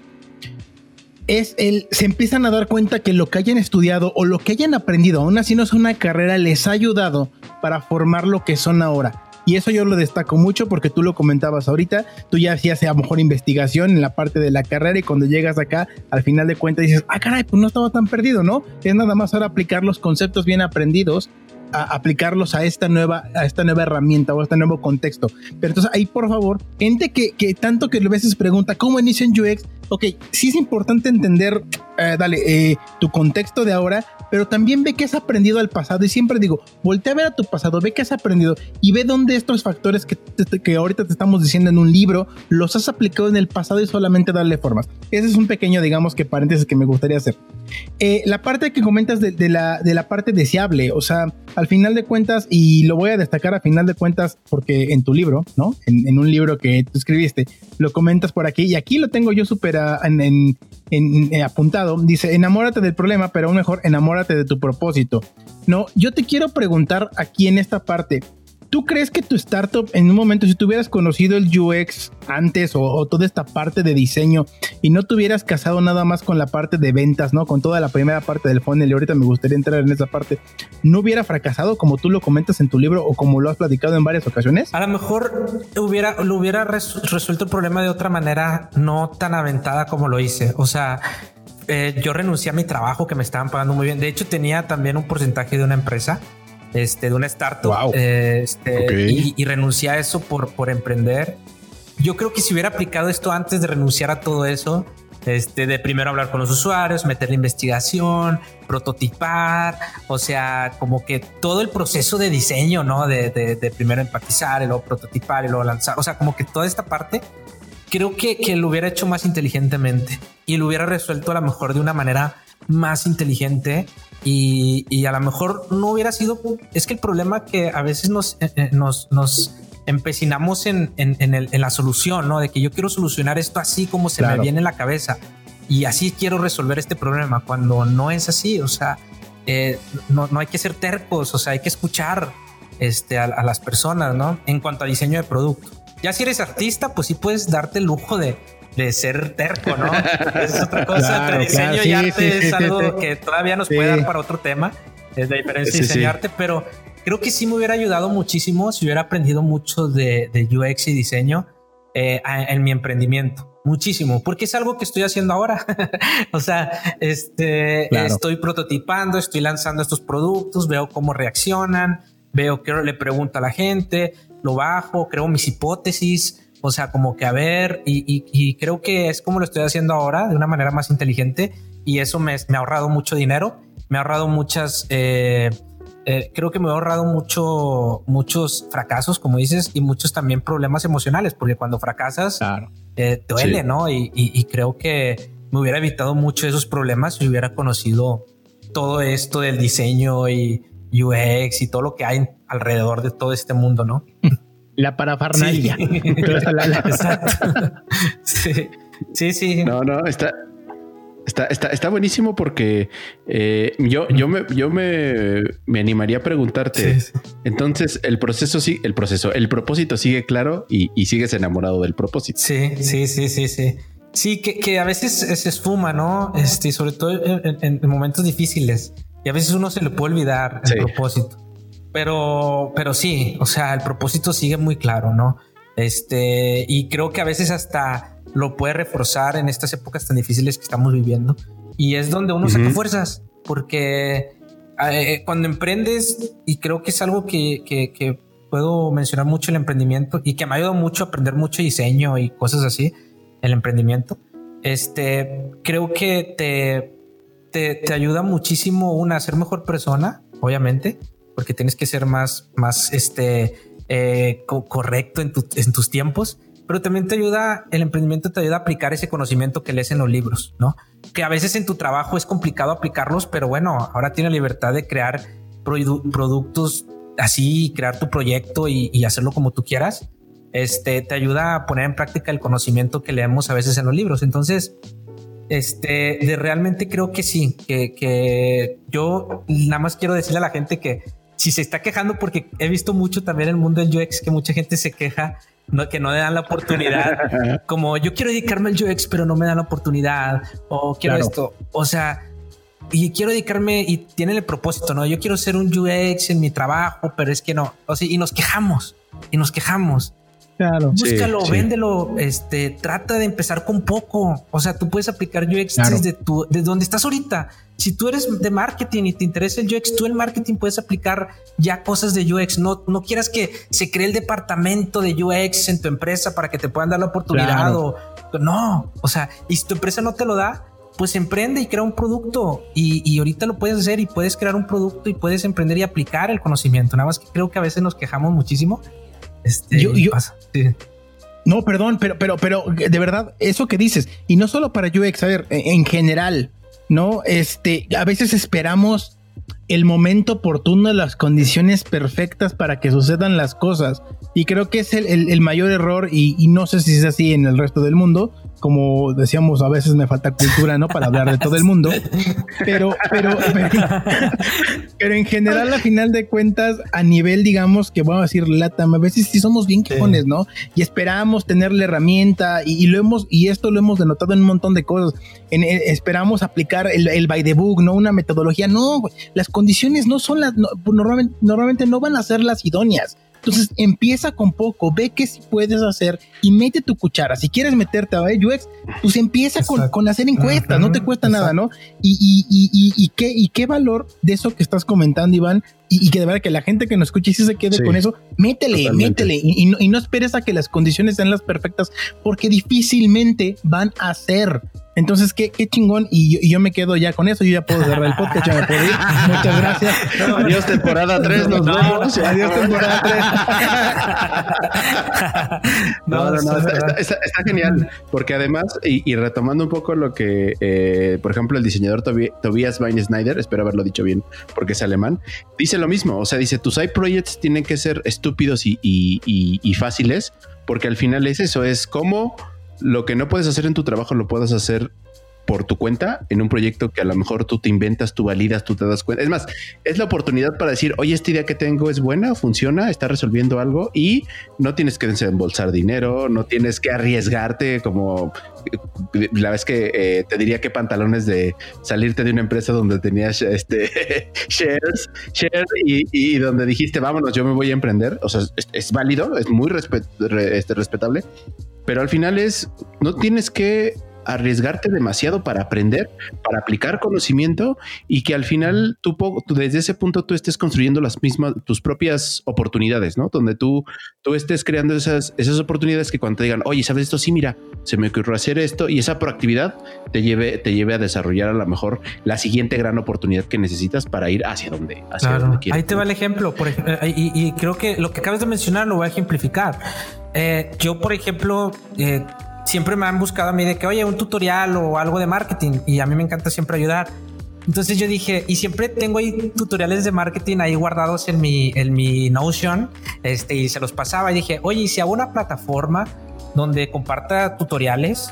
es el, se empiezan a dar cuenta que lo que hayan estudiado o lo que hayan aprendido, aún así no es una carrera, les ha ayudado para formar lo que son ahora. Y eso yo lo destaco mucho porque tú lo comentabas ahorita, tú ya hacías a lo mejor investigación en la parte de la carrera y cuando llegas acá, al final de cuentas dices, ah, caray, pues no estaba tan perdido, ¿no? Es nada más ahora aplicar los conceptos bien aprendidos a aplicarlos a esta nueva, a esta nueva herramienta o a este nuevo contexto. Pero entonces ahí, por favor, gente que, que tanto que a veces pregunta cómo inicio en UX, ok, sí es importante entender, eh, dale, eh, tu contexto de ahora, pero también ve que has aprendido al pasado. Y siempre digo, voltea a ver a tu pasado, ve que has aprendido y ve dónde estos factores que, que ahorita te estamos diciendo en un libro, los has aplicado en el pasado y solamente darle formas. Ese es un pequeño, digamos, que paréntesis que me gustaría hacer. Eh, la parte que comentas de, la, de la parte deseable, o sea, al final de cuentas, y lo voy a destacar a final de cuentas porque en tu libro, ¿no? En, un libro que tú escribiste, lo comentas por aquí y aquí lo tengo yo súper en, eh, apuntado, dice, enamórate del problema, pero aún mejor, enamórate de tu propósito. No, yo te quiero preguntar aquí en esta parte, ¿Tú crees que tu startup en un momento, si tuvieras conocido el UX antes o, toda esta parte de diseño y no te hubieras casado nada más con la parte de ventas, ¿no? Con toda la primera parte del funnel y ahorita me gustaría entrar en esa parte, ¿no hubiera fracasado como tú lo comentas en tu libro o como lo has platicado en varias ocasiones? A lo mejor lo hubiera resuelto el problema de otra manera no tan aventada como lo hice. O sea, eh, yo renuncié a mi trabajo que me estaban pagando muy bien. De hecho, tenía también un porcentaje de una empresa este, de una startup este, y, renuncié a eso por, por emprender. Yo creo que si hubiera aplicado esto antes de renunciar a todo eso, este, de primero hablar con los usuarios, meter la investigación, prototipar, o sea, como que todo el proceso de diseño, ¿no? De, de, primero empatizar y luego prototipar y luego lanzar, o sea, como que toda esta parte, creo que, que lo hubiera hecho más inteligentemente y lo hubiera resuelto a lo mejor de una manera más inteligente y, a lo mejor no hubiera sido, es que el problema que a veces nos, eh, eh, nos, nos empecinamos en, en, el, en, la solución, ¿no? De que yo quiero solucionar esto así como se me viene en la cabeza y así quiero resolver este problema cuando no es así, o sea, eh, no, no, hay que ser tercos, o sea, hay que escuchar este, a, a, las personas, ¿no? En cuanto a diseño de producto. Ya si eres artista, pues sí puedes darte el lujo de, de ser terco, ¿no? es otra cosa. diseño y arte es algo que todavía nos puede dar para otro tema. Es la diferencia de diseño y arte, pero creo que sí me hubiera ayudado muchísimo si hubiera aprendido mucho de, UX y diseño eh, en mi emprendimiento. Muchísimo, porque es algo que estoy haciendo ahora. o sea, este, estoy prototipando, estoy lanzando estos productos, veo cómo reaccionan, veo qué le pregunto a la gente, lo bajo, creo mis hipótesis, o sea, como que a ver, y, creo que es como lo estoy haciendo ahora, de una manera más inteligente, y eso me, ha ahorrado mucho dinero, me ha ahorrado muchas, eh, eh, creo que me ha ahorrado mucho, muchos fracasos, como dices, y muchos también problemas emocionales, porque cuando fracasas, eh, duele, ¿no? Y, creo que me hubiera evitado mucho esos problemas si hubiera conocido todo esto del diseño y UX y todo lo que hay alrededor de todo este mundo, ¿no? la parafarnalia. Sí. sí. sí, No, no, está, Está, está, está, buenísimo porque eh, yo, yo, me, yo me, me animaría a preguntarte. Entonces, el proceso sí, el proceso, el propósito sigue claro y, y, sigues enamorado del propósito. Sí, sí, sí, sí, sí. Sí, que, que a veces se esfuma, ¿no? Este, sobre todo en, en, momentos difíciles. Y a veces uno se le puede olvidar el propósito. Pero, pero sí, o sea, el propósito sigue muy claro, ¿no? Este, y creo que a veces hasta lo puede reforzar en estas épocas tan difíciles que estamos viviendo. Y es donde uno saca fuerzas, porque eh, cuando emprendes, y creo que es algo que, que, puedo mencionar mucho el emprendimiento y que me ha ayudado mucho a aprender mucho diseño y cosas así, el emprendimiento, este, creo que te, te, te ayuda muchísimo una a ser mejor persona, obviamente, porque tienes que ser más, más este, eh, correcto en, en tus tiempos pero también te ayuda, el emprendimiento te ayuda a aplicar ese conocimiento que lees en los libros, ¿no? Que a veces en tu trabajo es complicado aplicarlos, pero bueno, ahora tienes libertad de crear productos así, crear tu proyecto y, hacerlo como tú quieras. Este te ayuda a poner en práctica el conocimiento que leemos a veces en los libros. Entonces, este, de realmente creo que sí, que, que yo nada más quiero decirle a la gente que si se está quejando, porque he visto mucho también en el mundo del UX que mucha gente se queja no, que no le dan la oportunidad. como yo quiero dedicarme al UX, pero no me dan la oportunidad. O quiero esto. O sea, y quiero dedicarme y tienen el propósito, no? Yo quiero ser un UX en mi trabajo, pero es que no. O sea, y nos quejamos y nos quejamos. Claro. Búscalo, véndelo, este, trata de empezar con poco. O sea, tú puedes aplicar UX desde tu, desde donde estás ahorita. Si tú eres de marketing y te interesa el UX, tú en marketing puedes aplicar ya cosas de UX. No, no quieras que se cree el departamento de UX en tu empresa para que te puedan dar la oportunidad o no. O sea, y si tu empresa no te lo da, pues emprende y crea un producto y, y, ahorita lo puedes hacer y puedes crear un producto y puedes emprender y aplicar el conocimiento. Nada más que creo que a veces nos quejamos muchísimo este, yo, No, perdón, pero, pero, pero de verdad, eso que dices, y no solo para UX, a ver, en general, ¿no? Este, a veces esperamos el momento oportuno, las condiciones perfectas para que sucedan las cosas. Y creo que es el, mayor error, y, y, no sé si es así en el resto del mundo, como decíamos, a veces me falta cultura, ¿no? Para hablar de todo el mundo. Pero, pero, pero, en general, a final de cuentas, a nivel, digamos, que vamos a decir LATAM, a veces sí somos bien quejones, ¿no? Y esperamos tener la herramienta y, lo hemos, y esto lo hemos denotado en un montón de cosas. En, eh, esperamos aplicar el, el, by the book, ¿no? Una metodología. No, las condiciones no son las, normalmente, normalmente no van a ser las idóneas. Entonces empieza con poco, ve qué si puedes hacer y mete tu cuchara. Si quieres meterte a UX, pues empieza con, con, hacer encuestas, no te cuesta nada, ¿no? Y, y, y, y, qué, y qué valor de eso que estás comentando, Iván, y, que de verdad que la gente que nos escuche y si se quede con eso, métele, métele y, no, y, no, esperes a que las condiciones sean las perfectas porque difícilmente van a ser. Entonces, qué, qué chingón. Y yo, me quedo ya con eso. Yo ya puedo cerrar el podcast. Ya me puedo ir. Muchas gracias. adiós, temporada 3. Nos vemos. Adiós, temporada 3. no, no, no. Está, genial. Porque además, y, retomando un poco lo que, eh, por ejemplo, el diseñador Tobias Wein espero haberlo dicho bien porque es alemán, dice lo mismo. O sea, dice: tus side projects tienen que ser estúpidos y, y, fáciles. Porque al final es eso: es como lo que no puedes hacer en tu trabajo lo puedes hacer por tu cuenta en un proyecto que a lo mejor tú te inventas, tú validas, tú te das cuenta. Es más, es la oportunidad para decir, oye, esta idea que tengo es buena, funciona, está resolviendo algo y no tienes que desembolsar dinero, no tienes que arriesgarte como la vez que eh, te diría que pantalones de salirte de una empresa donde tenías este shares, y, donde dijiste, vámonos, yo me voy a emprender. O sea, es, válido, es muy este, respetable, pero al final es, no tienes que arriesgarte demasiado para aprender, para aplicar conocimiento y que al final tú, desde ese punto tú estés construyendo las mismas, tus propias oportunidades, ¿no? Donde tú, tú estés creando esas, esas oportunidades que cuando te digan, oye, ¿sabes esto? Sí, mira, se me ocurrió hacer esto y esa proactividad te lleve, te lleve a desarrollar a lo mejor la siguiente gran oportunidad que necesitas para ir hacia donde, hacia donde quieres. Ahí te va el ejemplo, por, y, creo que lo que acabas de mencionar lo voy a ejemplificar. Eh, yo, por ejemplo, eh, siempre me han buscado a mí de que, oye, un tutorial o algo de marketing y a mí me encanta siempre ayudar. Entonces yo dije, y siempre tengo ahí tutoriales de marketing ahí guardados en mi, en mi Notion, este, y se los pasaba y dije, oye, si hago una plataforma donde comparta tutoriales,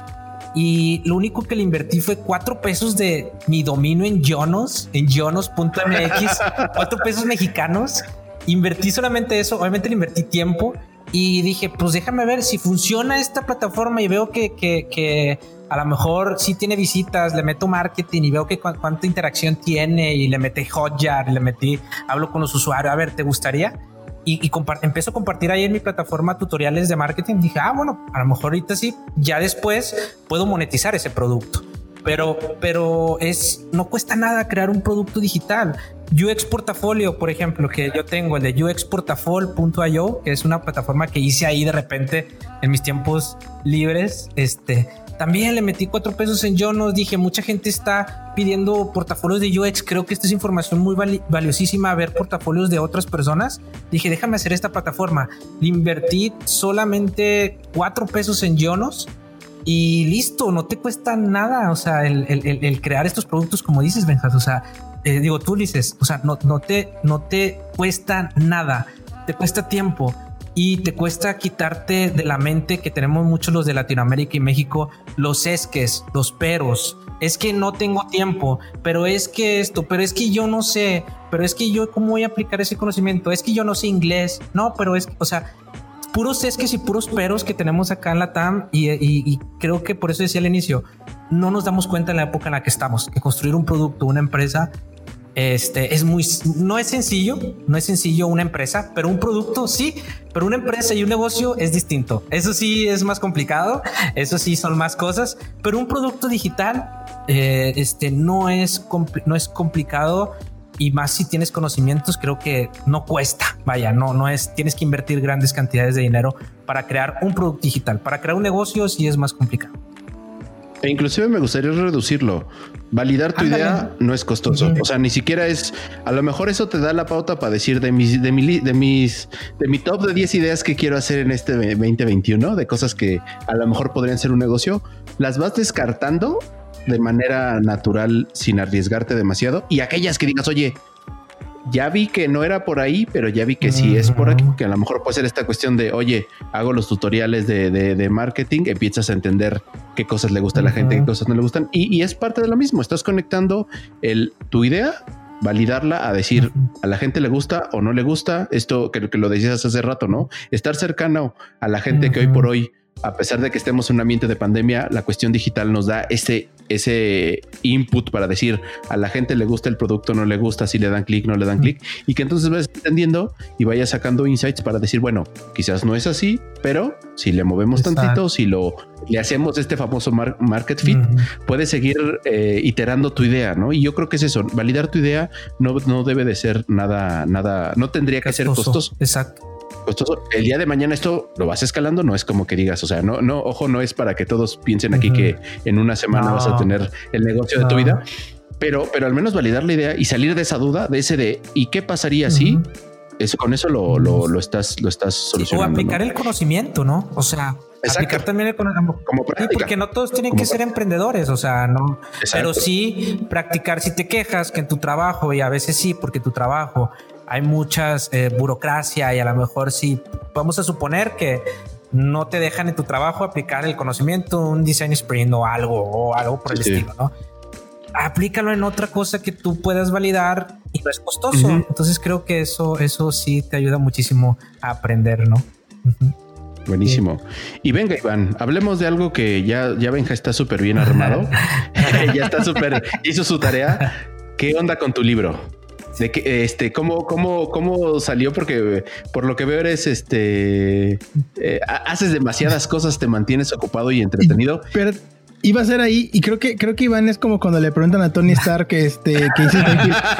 y lo único que le invertí fue cuatro pesos de mi dominio en Jonos, en jonos.mx, cuatro pesos mexicanos. Invertí solamente eso, obviamente le invertí tiempo y dije, pues déjame ver si funciona esta plataforma y veo que, que, a lo mejor sí tiene visitas, le meto marketing y veo que cuánta interacción tiene y le metí Hotjar, le metí, hablo con los usuarios, a ver, ¿te gustaría? y, empiezo a compartir ahí en mi plataforma tutoriales de marketing. Dije, ah, bueno, a lo mejor ahorita sí, ya después puedo monetizar ese producto. Pero, pero es, no cuesta nada crear un producto digital. UX Portafolio, por ejemplo, que yo tengo, el de uxportafol.io, que es una plataforma que hice ahí de repente en mis tiempos libres. Este, también le metí cuatro pesos en Jonos. Dije, mucha gente está pidiendo portafolios de UX. Creo que esta es información muy valiosísima. Ver portafolios de otras personas. Dije, déjame hacer esta plataforma. Le invertí solamente cuatro pesos en Jonos y listo. No te cuesta nada. O sea, el, crear estos productos, como dices, Benjas. O sea, eh, digo, tú dices, o sea, no, no, te, no te cuesta nada. Te cuesta tiempo y te cuesta quitarte de la mente que tenemos muchos los de Latinoamérica y México, los esques, los peros. Es que no tengo tiempo, pero es que esto, pero es que yo no sé, pero es que yo cómo voy a aplicar ese conocimiento, es que yo no sé inglés, no, pero es, o sea, puros esques y puros peros que tenemos acá en la TAM y, y creo que por eso decía al inicio, no nos damos cuenta en la época en la que estamos, que construir un producto, una empresa este es muy, no es sencillo, no es sencillo una empresa, pero un producto sí, pero una empresa y un negocio es distinto. Eso sí es más complicado, eso sí son más cosas, pero un producto digital eh, este, no, es no es complicado y más si tienes conocimientos, creo que no cuesta. Vaya, no, no es, tienes que invertir grandes cantidades de dinero para crear un producto digital. Para crear un negocio sí es más complicado. E inclusive me gustaría reducirlo. Validar tu idea no es costoso. O sea, ni siquiera es. A lo mejor eso te da la pauta para decir de mis, de, mi, de mis, de mi top de 10 ideas que quiero hacer en este 2021, de cosas que a lo mejor podrían ser un negocio. Las vas descartando de manera natural sin arriesgarte demasiado. Y aquellas que digas, oye, ya vi que no era por ahí, pero ya vi que sí es por aquí, que a lo mejor puede ser esta cuestión de, oye, hago los tutoriales de, de, marketing, empiezas a entender qué cosas le gusta a la gente, qué cosas no le gustan, y, es parte de lo mismo, estás conectando el, tu idea, validarla, a decir, a la gente le gusta o no le gusta, esto que, que lo decías hace rato, ¿no? Estar cercano a la gente que hoy por hoy a pesar de que estemos en un ambiente de pandemia, la cuestión digital nos da ese, ese input para decir a la gente le gusta el producto, no le gusta, si le dan clic, no le dan clic, y que entonces vayas entendiendo y vayas sacando insights para decir, bueno, quizás no es así, pero si le movemos tantito, si lo le hacemos este famoso market fit, puedes seguir eh, iterando tu idea, ¿no? Y yo creo que es eso, validar tu idea no, no debe de ser nada, nada, no tendría que ser costoso. Exacto costoso. El día de mañana esto lo vas escalando, no es como que digas, o sea, no, no, ojo, no es para que todos piensen aquí que en una semana vas a tener el negocio de tu vida, pero, pero al menos validar la idea y salir de esa duda, de ese de ¿y qué pasaría si? Eso, con eso lo, lo, estás, lo estás solucionando. o aplicar el conocimiento, ¿no? O sea, aplicar también el conocimiento. Como práctica. porque no todos tienen que ser emprendedores, o sea, no. Pero sí practicar si te quejas que en tu trabajo, y a veces sí, porque tu trabajo hay muchas eh, burocracia y a lo mejor sí, vamos a suponer que no te dejan en tu trabajo aplicar el conocimiento, un design sprint o algo, o algo por el estilo, ¿no? Aplícalo en otra cosa que tú puedas validar y no es costoso. Entonces creo que eso, eso sí te ayuda muchísimo a aprender, ¿no? Buenísimo. Y venga, Iván, hablemos de algo que ya, ya Benja está súper bien armado. ya está súper, hizo su tarea. ¿Qué onda con tu libro? De que este cómo cómo cómo salió porque por lo que veo eres este eh, haces demasiadas cosas te mantienes ocupado y entretenido. Pero iba a ser ahí y creo que creo que Iván es como cuando le preguntan a Tony Stark este que dice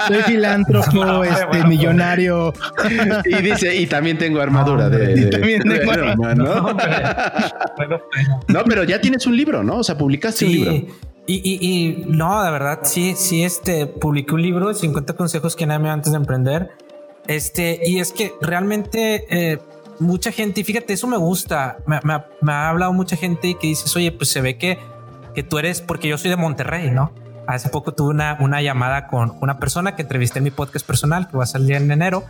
soy, filántropo este millonario y dice y también tengo armadura de, y también tengo armadura, ¿no? no, pero ya tienes un libro no o sea publicaste un libro y, y, no, de verdad, sí, sí, este, publiqué un libro, 50 consejos que nadie me antes de emprender. Este, y es que realmente eh, mucha gente, fíjate, eso me gusta, me, me, ha hablado mucha gente y que dices, oye, pues se ve que, que tú eres, porque yo soy de Monterrey, ¿no? Hace poco tuve una, una llamada con una persona que entrevisté en mi podcast personal, que va a salir en enero,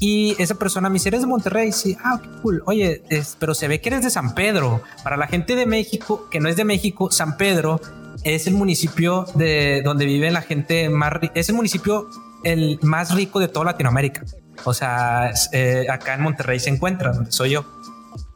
y esa persona me dice, ¿eres de Monterrey? Sí, ah, cool. Oye, pero se ve que eres de San Pedro. Para la gente de México, que no es de México, San Pedro es el municipio de donde vive la gente más es el municipio el más rico de toda Latinoamérica. O sea, eh, acá en Monterrey se encuentra donde soy yo.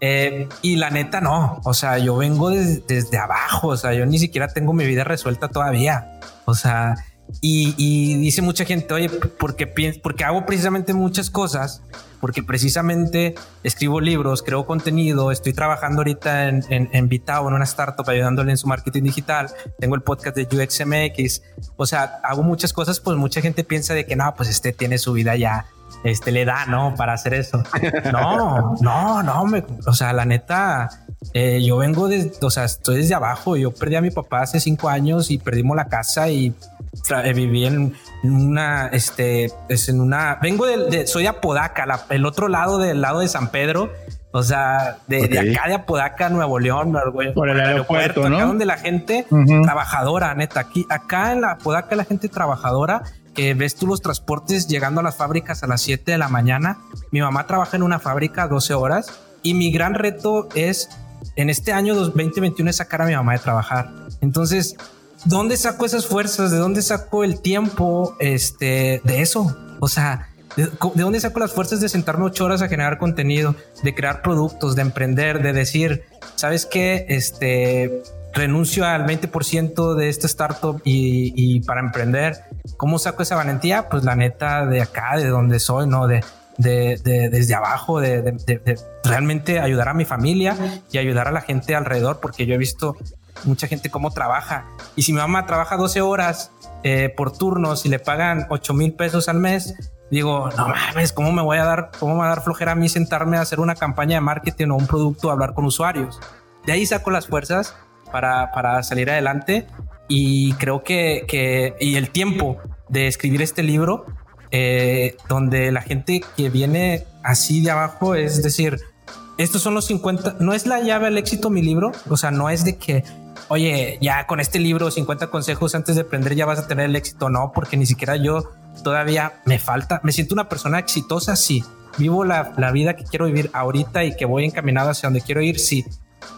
Eh, y la neta no, o sea, yo vengo desde abajo, o sea, yo ni siquiera tengo mi vida resuelta todavía. O sea, Y, dice mucha gente, oye, porque, porque hago precisamente muchas cosas, porque precisamente escribo libros, creo contenido, estoy trabajando ahorita en, en, en Vitao, en una startup, ayudándole en su marketing digital, tengo el podcast de UXMX, o sea, hago muchas cosas, pues mucha gente piensa de que no, pues este tiene su vida ya este le da, ¿no? Para hacer eso. No, no, no, me, o sea, la neta, eh, yo vengo de, o sea, estoy desde abajo. Yo perdí a mi papá hace cinco años y perdimos la casa y viví en una, este, es en una, vengo de, soy de Apodaca, el otro lado del lado de San Pedro. O sea, de, acá de Apodaca, Nuevo León, por el, aeropuerto, ¿no? acá donde la gente trabajadora, neta, aquí, acá en la Apodaca la gente trabajadora que ves tú los transportes llegando a las fábricas a las 7 de la mañana. Mi mamá trabaja en una fábrica 12 horas y mi gran reto es en este año 2021 sacar a mi mamá de trabajar. Entonces, ¿dónde saco esas fuerzas? ¿De dónde saco el tiempo este, de eso? O sea, ¿de, dónde saco las fuerzas de sentarme ocho horas a generar contenido, de crear productos, de emprender, de decir, ¿sabes qué? Este, renuncio al 20% de esta startup y, y, para emprender. ¿Cómo saco esa valentía? Pues la neta de acá, de donde soy, ¿no? De, de, de desde abajo, de, de, realmente ayudar a mi familia y ayudar a la gente alrededor, porque yo he visto mucha gente cómo trabaja. Y si mi mamá trabaja 12 horas eh, por turnos y le pagan 8 mil pesos al mes, digo, no mames, ¿cómo me voy a dar, cómo me va a dar flojera a mí sentarme a hacer una campaña de marketing o un producto, a hablar con usuarios? De ahí saco las fuerzas para, para salir adelante y creo que, que, y el tiempo de escribir este libro, eh, donde la gente que viene así de abajo, es decir, estos son los 50, no es la llave al éxito mi libro, o sea, no es de que, oye, ya con este libro 50 consejos antes de aprender ya vas a tener el éxito, no, porque ni siquiera yo todavía me falta, me siento una persona exitosa, sí, vivo la, la vida que quiero vivir ahorita y que voy encaminado hacia donde quiero ir, sí,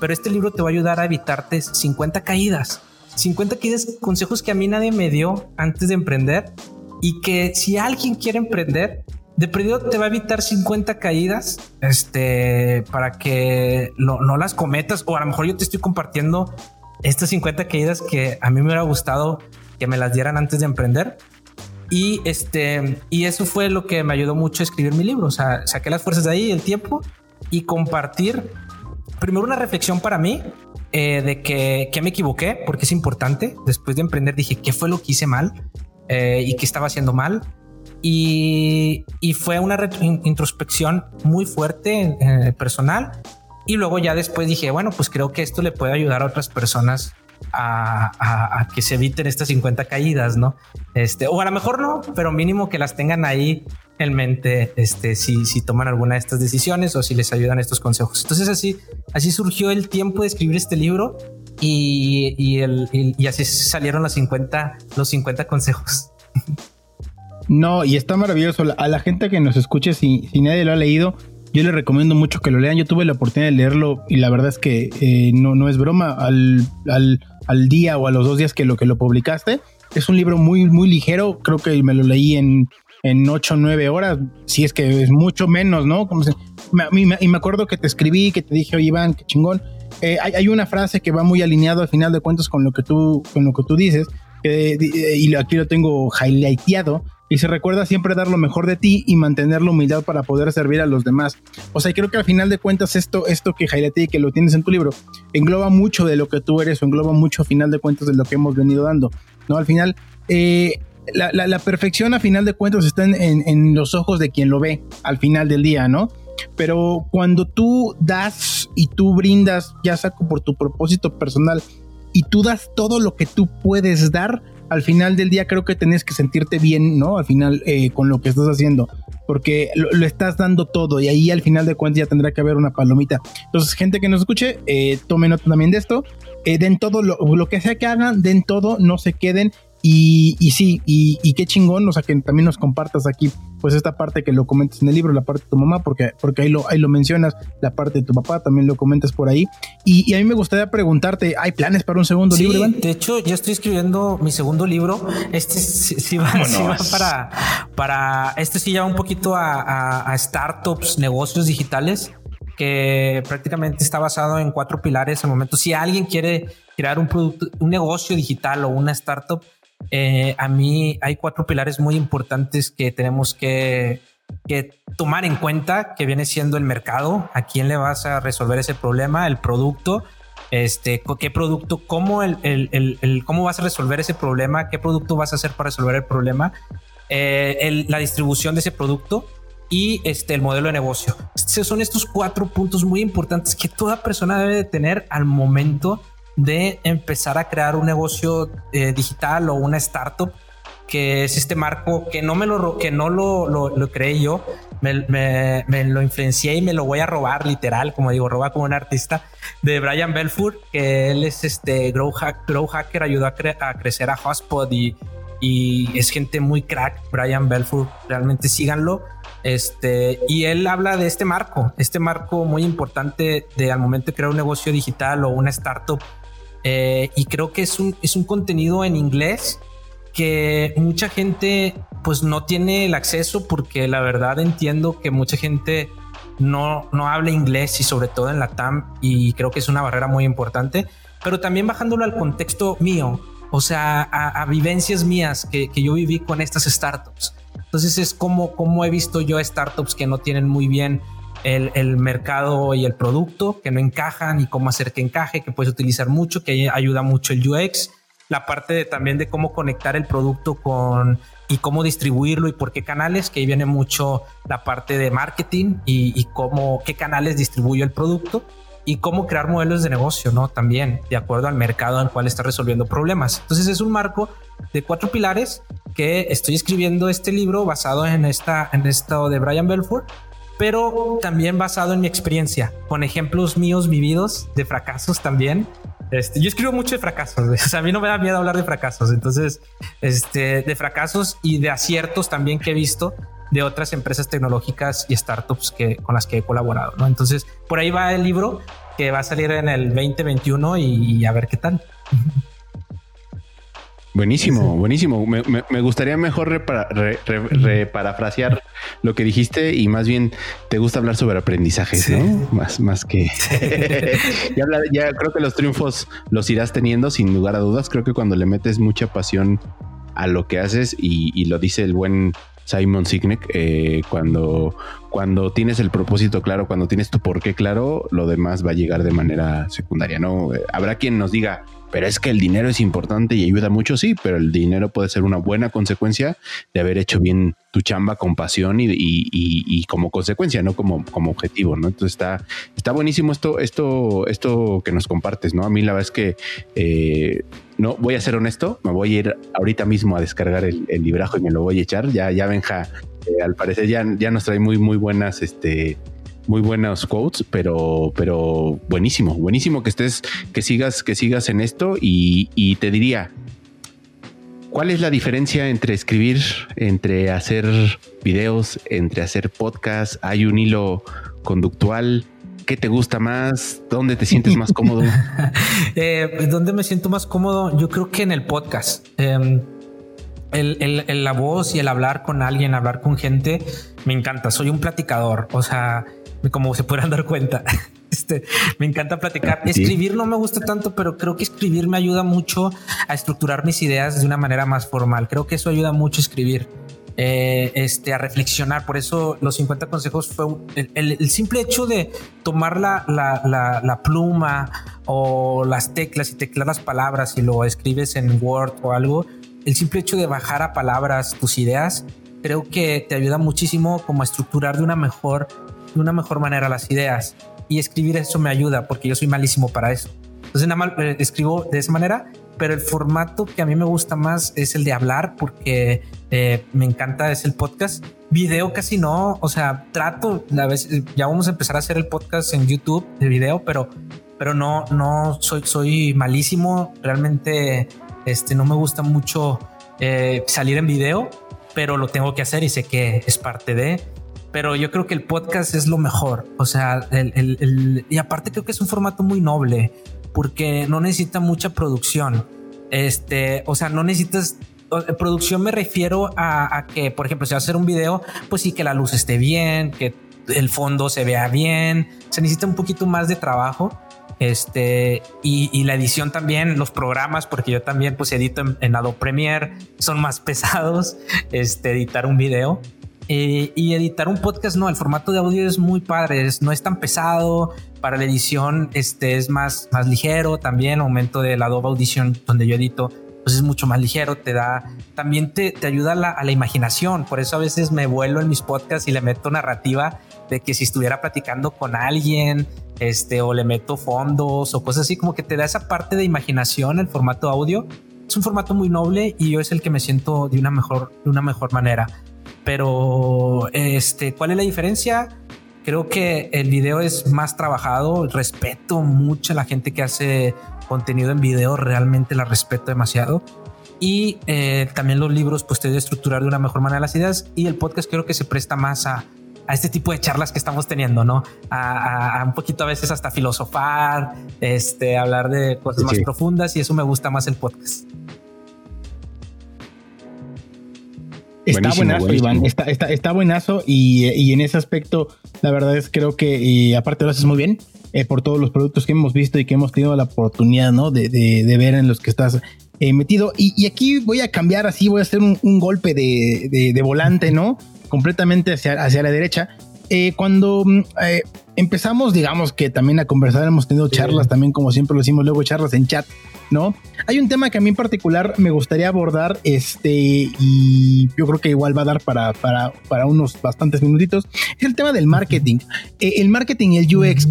pero este libro te va a ayudar a evitarte 50 caídas. 50 caídas, consejos que a mí nadie me dio antes de emprender y que si alguien quiere emprender, de perdido te va a evitar 50 caídas este, para que no las cometas. O a lo mejor yo te estoy compartiendo estas 50 caídas que a mí me hubiera gustado que me las dieran antes de emprender. Y este, y eso fue lo que me ayudó mucho a escribir mi libro. O sea, saqué las fuerzas de ahí, el tiempo y compartir primero una reflexión para mí eh, de que, que, me equivoqué, porque es importante. Después de emprender dije, ¿qué fue lo que hice mal? Eh, y qué estaba haciendo mal. Y, y fue una introspección muy fuerte eh, personal. Y luego ya después dije, bueno, pues creo que esto le puede ayudar a otras personas a, a, a, que se eviten estas 50 caídas, ¿no? Este, o a lo mejor no, pero mínimo que las tengan ahí en mente este, si, si toman alguna de estas decisiones o si les ayudan estos consejos. Entonces así, así surgió el tiempo de escribir este libro y, y, el, y, así salieron los 50, los 50 consejos. No, y está maravilloso. A la gente que nos escuche, si, si nadie lo ha leído, yo les recomiendo mucho que lo lean. Yo tuve la oportunidad de leerlo y la verdad es que eh, no, no es broma. Al, al, al, día o a los dos días que lo, que lo publicaste, es un libro muy, muy ligero. Creo que me lo leí en en 8 o 9 horas, si es que es mucho menos, ¿no? Como y me acuerdo que te escribí, que te dije, oye Iván, qué chingón. Eh, hay, una frase que va muy alineado al final de cuentas con lo que tú, con lo que tú dices, y aquí lo tengo highlighteado, y se recuerda siempre dar lo mejor de ti y mantener la humildad para poder servir a los demás. O sea, creo que al final de cuentas esto, esto que y que lo tienes en tu libro, engloba mucho de lo que tú eres o engloba mucho al final de cuentas de lo que hemos venido dando, ¿no? Al final, eh, la, perfección a final de cuentas está en, los ojos de quien lo ve al final del día, ¿no? Pero cuando tú das y tú brindas, ya saco por tu propósito personal, y tú das todo lo que tú puedes dar, al final del día creo que tenés que sentirte bien, ¿no? Al final eh, con lo que estás haciendo, porque lo, estás dando todo y ahí al final de cuentas ya tendrá que haber una palomita. Entonces, gente que nos escuche, eh, tomen nota también de esto, eh, den todo lo, lo, que sea que hagan, den todo, no se queden y, y sí, y, qué chingón, o sea, que también nos compartas aquí, pues esta parte que lo comentas en el libro, la parte de tu mamá, porque, porque ahí, lo, ahí lo mencionas, la parte de tu papá también lo comentas por ahí. Y, a mí me gustaría preguntarte, ¿hay planes para un segundo libro, Iván? De hecho, ya estoy escribiendo mi segundo libro. Este sí, va, para, para, este sí ya un poquito a, a startups, negocios digitales que prácticamente está basado en cuatro pilares al momento. Si alguien quiere crear un producto, un negocio digital o una startup, eh, a mí hay cuatro pilares muy importantes que tenemos que, tomar en cuenta, que viene siendo el mercado, a quién le vas a resolver ese problema, el producto, este, qué producto, cómo, el, cómo vas a resolver ese problema, qué producto vas a hacer para resolver el problema, eh, la distribución de ese producto y este, el modelo de negocio. son estos cuatro puntos muy importantes que toda persona debe de tener al momento de empezar a crear un negocio eh, digital o una startup que es este marco que no me lo que no lo, lo, creé yo me, me, lo influencié y me lo voy a robar literal como digo roba como un artista de Brian Belfort que él es este grow, hacker ayudó a, a crecer a Hotspot y, y es gente muy crack Brian Belfort realmente síganlo este, y él habla de este marco, este marco muy importante de al momento de crear un negocio digital o una startup. Eh, y creo que es un, es un contenido en inglés que mucha gente pues no tiene el acceso porque la verdad entiendo que mucha gente no, no habla inglés y sobre todo en la TAM y creo que es una barrera muy importante, pero también bajándolo al contexto mío, o sea, a, vivencias mías que, que yo viví con estas startups. Entonces es como, como he visto yo startups que no tienen muy bien el, mercado y el producto, que no encajan y cómo hacer que encaje, que puedes utilizar mucho, que ayuda mucho el UX. La parte también de cómo conectar el producto con y cómo distribuirlo y por qué canales, que ahí viene mucho la parte de marketing y, cómo, qué canales distribuyo el producto y cómo crear modelos de negocio, ¿no? También de acuerdo al mercado el cual está resolviendo problemas. Entonces es un marco de cuatro pilares que estoy escribiendo este libro basado en esta en esto de Brian Belfort, pero también basado en mi experiencia, con ejemplos míos vividos de fracasos también. Este, yo escribo mucho de fracasos, o sea, a mí no me da miedo hablar de fracasos, entonces, este, de fracasos y de aciertos también que he visto de otras empresas tecnológicas y startups que, con las que he colaborado, ¿no? Entonces, por ahí va el libro que va a salir en el 2021 y a ver qué tal. Buenísimo, buenísimo. Me, gustaría mejor reparafrasear lo que dijiste y más bien te gusta hablar sobre aprendizajes, ¿no? Más, más que ya, ya, creo que los triunfos los irás teniendo sin lugar a dudas. Creo que cuando le metes mucha pasión a lo que haces y, y lo dice el buen Simon Sinek, eh, cuando, cuando tienes el propósito claro, cuando tienes tu por qué claro, lo demás va a llegar de manera secundaria, ¿no? Eh, habrá quien nos diga, pero es que el dinero es importante y ayuda mucho, sí, pero el dinero puede ser una buena consecuencia de haber hecho bien tu chamba con pasión y, como consecuencia, no como, como objetivo, ¿no? Entonces está, está buenísimo esto, esto, esto que nos compartes, ¿no? A mí la verdad es que eh, no voy a ser honesto, me voy a ir ahorita mismo a descargar el, librajo y me lo voy a echar. Ya, ya Benja, eh, al parecer ya, ya nos trae muy, muy buenas, este, muy buenos quotes, pero, pero buenísimo, buenísimo que estés, que sigas, que sigas en esto y, te diría, ¿cuál es la diferencia entre escribir, entre hacer videos, entre hacer podcast? ¿Hay un hilo conductual? ¿Qué te gusta más? ¿Dónde te sientes más cómodo? eh, ¿Dónde me siento más cómodo? Yo creo que en el podcast. Em, el, la voz y el hablar con alguien, hablar con gente, me encanta. Soy un platicador. O sea, como se podrán dar cuenta. Este, me encanta platicar. Escribir no me gusta tanto, pero creo que escribir me ayuda mucho a estructurar mis ideas de una manera más formal. Creo que eso ayuda mucho a escribir. Eh, este, a reflexionar. Por eso los 50 consejos fue el, simple hecho de tomar la, la, la, pluma o las teclas y teclar las palabras y lo escribes en Word o algo. El simple hecho de bajar a palabras tus ideas creo que te ayuda muchísimo como a estructurar de una mejor de una mejor manera las ideas. Y escribir eso me ayuda porque yo soy malísimo para eso. Entonces nada más eh, escribo de esa manera, pero el formato que a mí me gusta más es el de hablar porque eh, me encanta, es el podcast. Video casi no, o sea, trato, a veces, ya vamos a empezar a hacer el podcast en YouTube de video, pero, pero no, no soy, soy malísimo. Realmente este, no me gusta mucho eh, salir en video, pero lo tengo que hacer y sé que es parte de pero yo creo que el podcast es lo mejor. O sea, el, y aparte creo que es un formato muy noble porque no necesita mucha producción. Este, o sea, no necesitas producción. Me refiero a, que, por ejemplo, si a hacer un video, pues sí que la luz esté bien, que el fondo se vea bien. Se necesita un poquito más de trabajo. Este, y, la edición también, los programas, porque yo también pues edito en, Adobe Premiere, son más pesados, este, editar un video. Eh, y editar un podcast, no, el formato de audio es muy padre, no es tan pesado, para la edición este, es más, más ligero, también aumento de la Adobe Audition donde yo edito, pues es mucho más ligero, te da, también te, te ayuda a la, a la imaginación, por eso a veces me vuelo en mis podcasts y le meto narrativa de que si estuviera platicando con alguien, este, o le meto fondos o cosas así, como que te da esa parte de imaginación el formato audio. Es un formato muy noble y yo es el que me siento de una mejor, de una mejor manera. Pero, este, ¿cuál es la diferencia? Creo que el video es más trabajado. Respeto mucho a la gente que hace contenido en video, realmente la respeto demasiado. Y eh, también los libros, pues te de estructurar de una mejor manera las ideas. Y el podcast creo que se presta más a, a este tipo de charlas que estamos teniendo, ¿no? A, un poquito a veces hasta filosofar, este, hablar de cosas más profundas y eso me gusta más el podcast. Está buenazo, Iván. Está, está, está buenazo y, en ese aspecto, la verdad es creo que aparte lo haces muy bien eh, por todos los productos que hemos visto y que hemos tenido la oportunidad, ¿no? De, ver en los que estás eh, metido. Y, aquí voy a cambiar así, voy a hacer un, golpe de, de, volante, ¿no? completamente hacia, hacia la derecha. Eh, cuando mm, empezamos, digamos que también a conversar, hemos tenido charlas también, como siempre lo hicimos, luego charlas en chat, ¿no? Hay un tema que a mí en particular me gustaría abordar, este, y yo creo que igual va a dar para, para, para unos bastantes minutitos, es el tema del marketing. Eh, el marketing y el UX.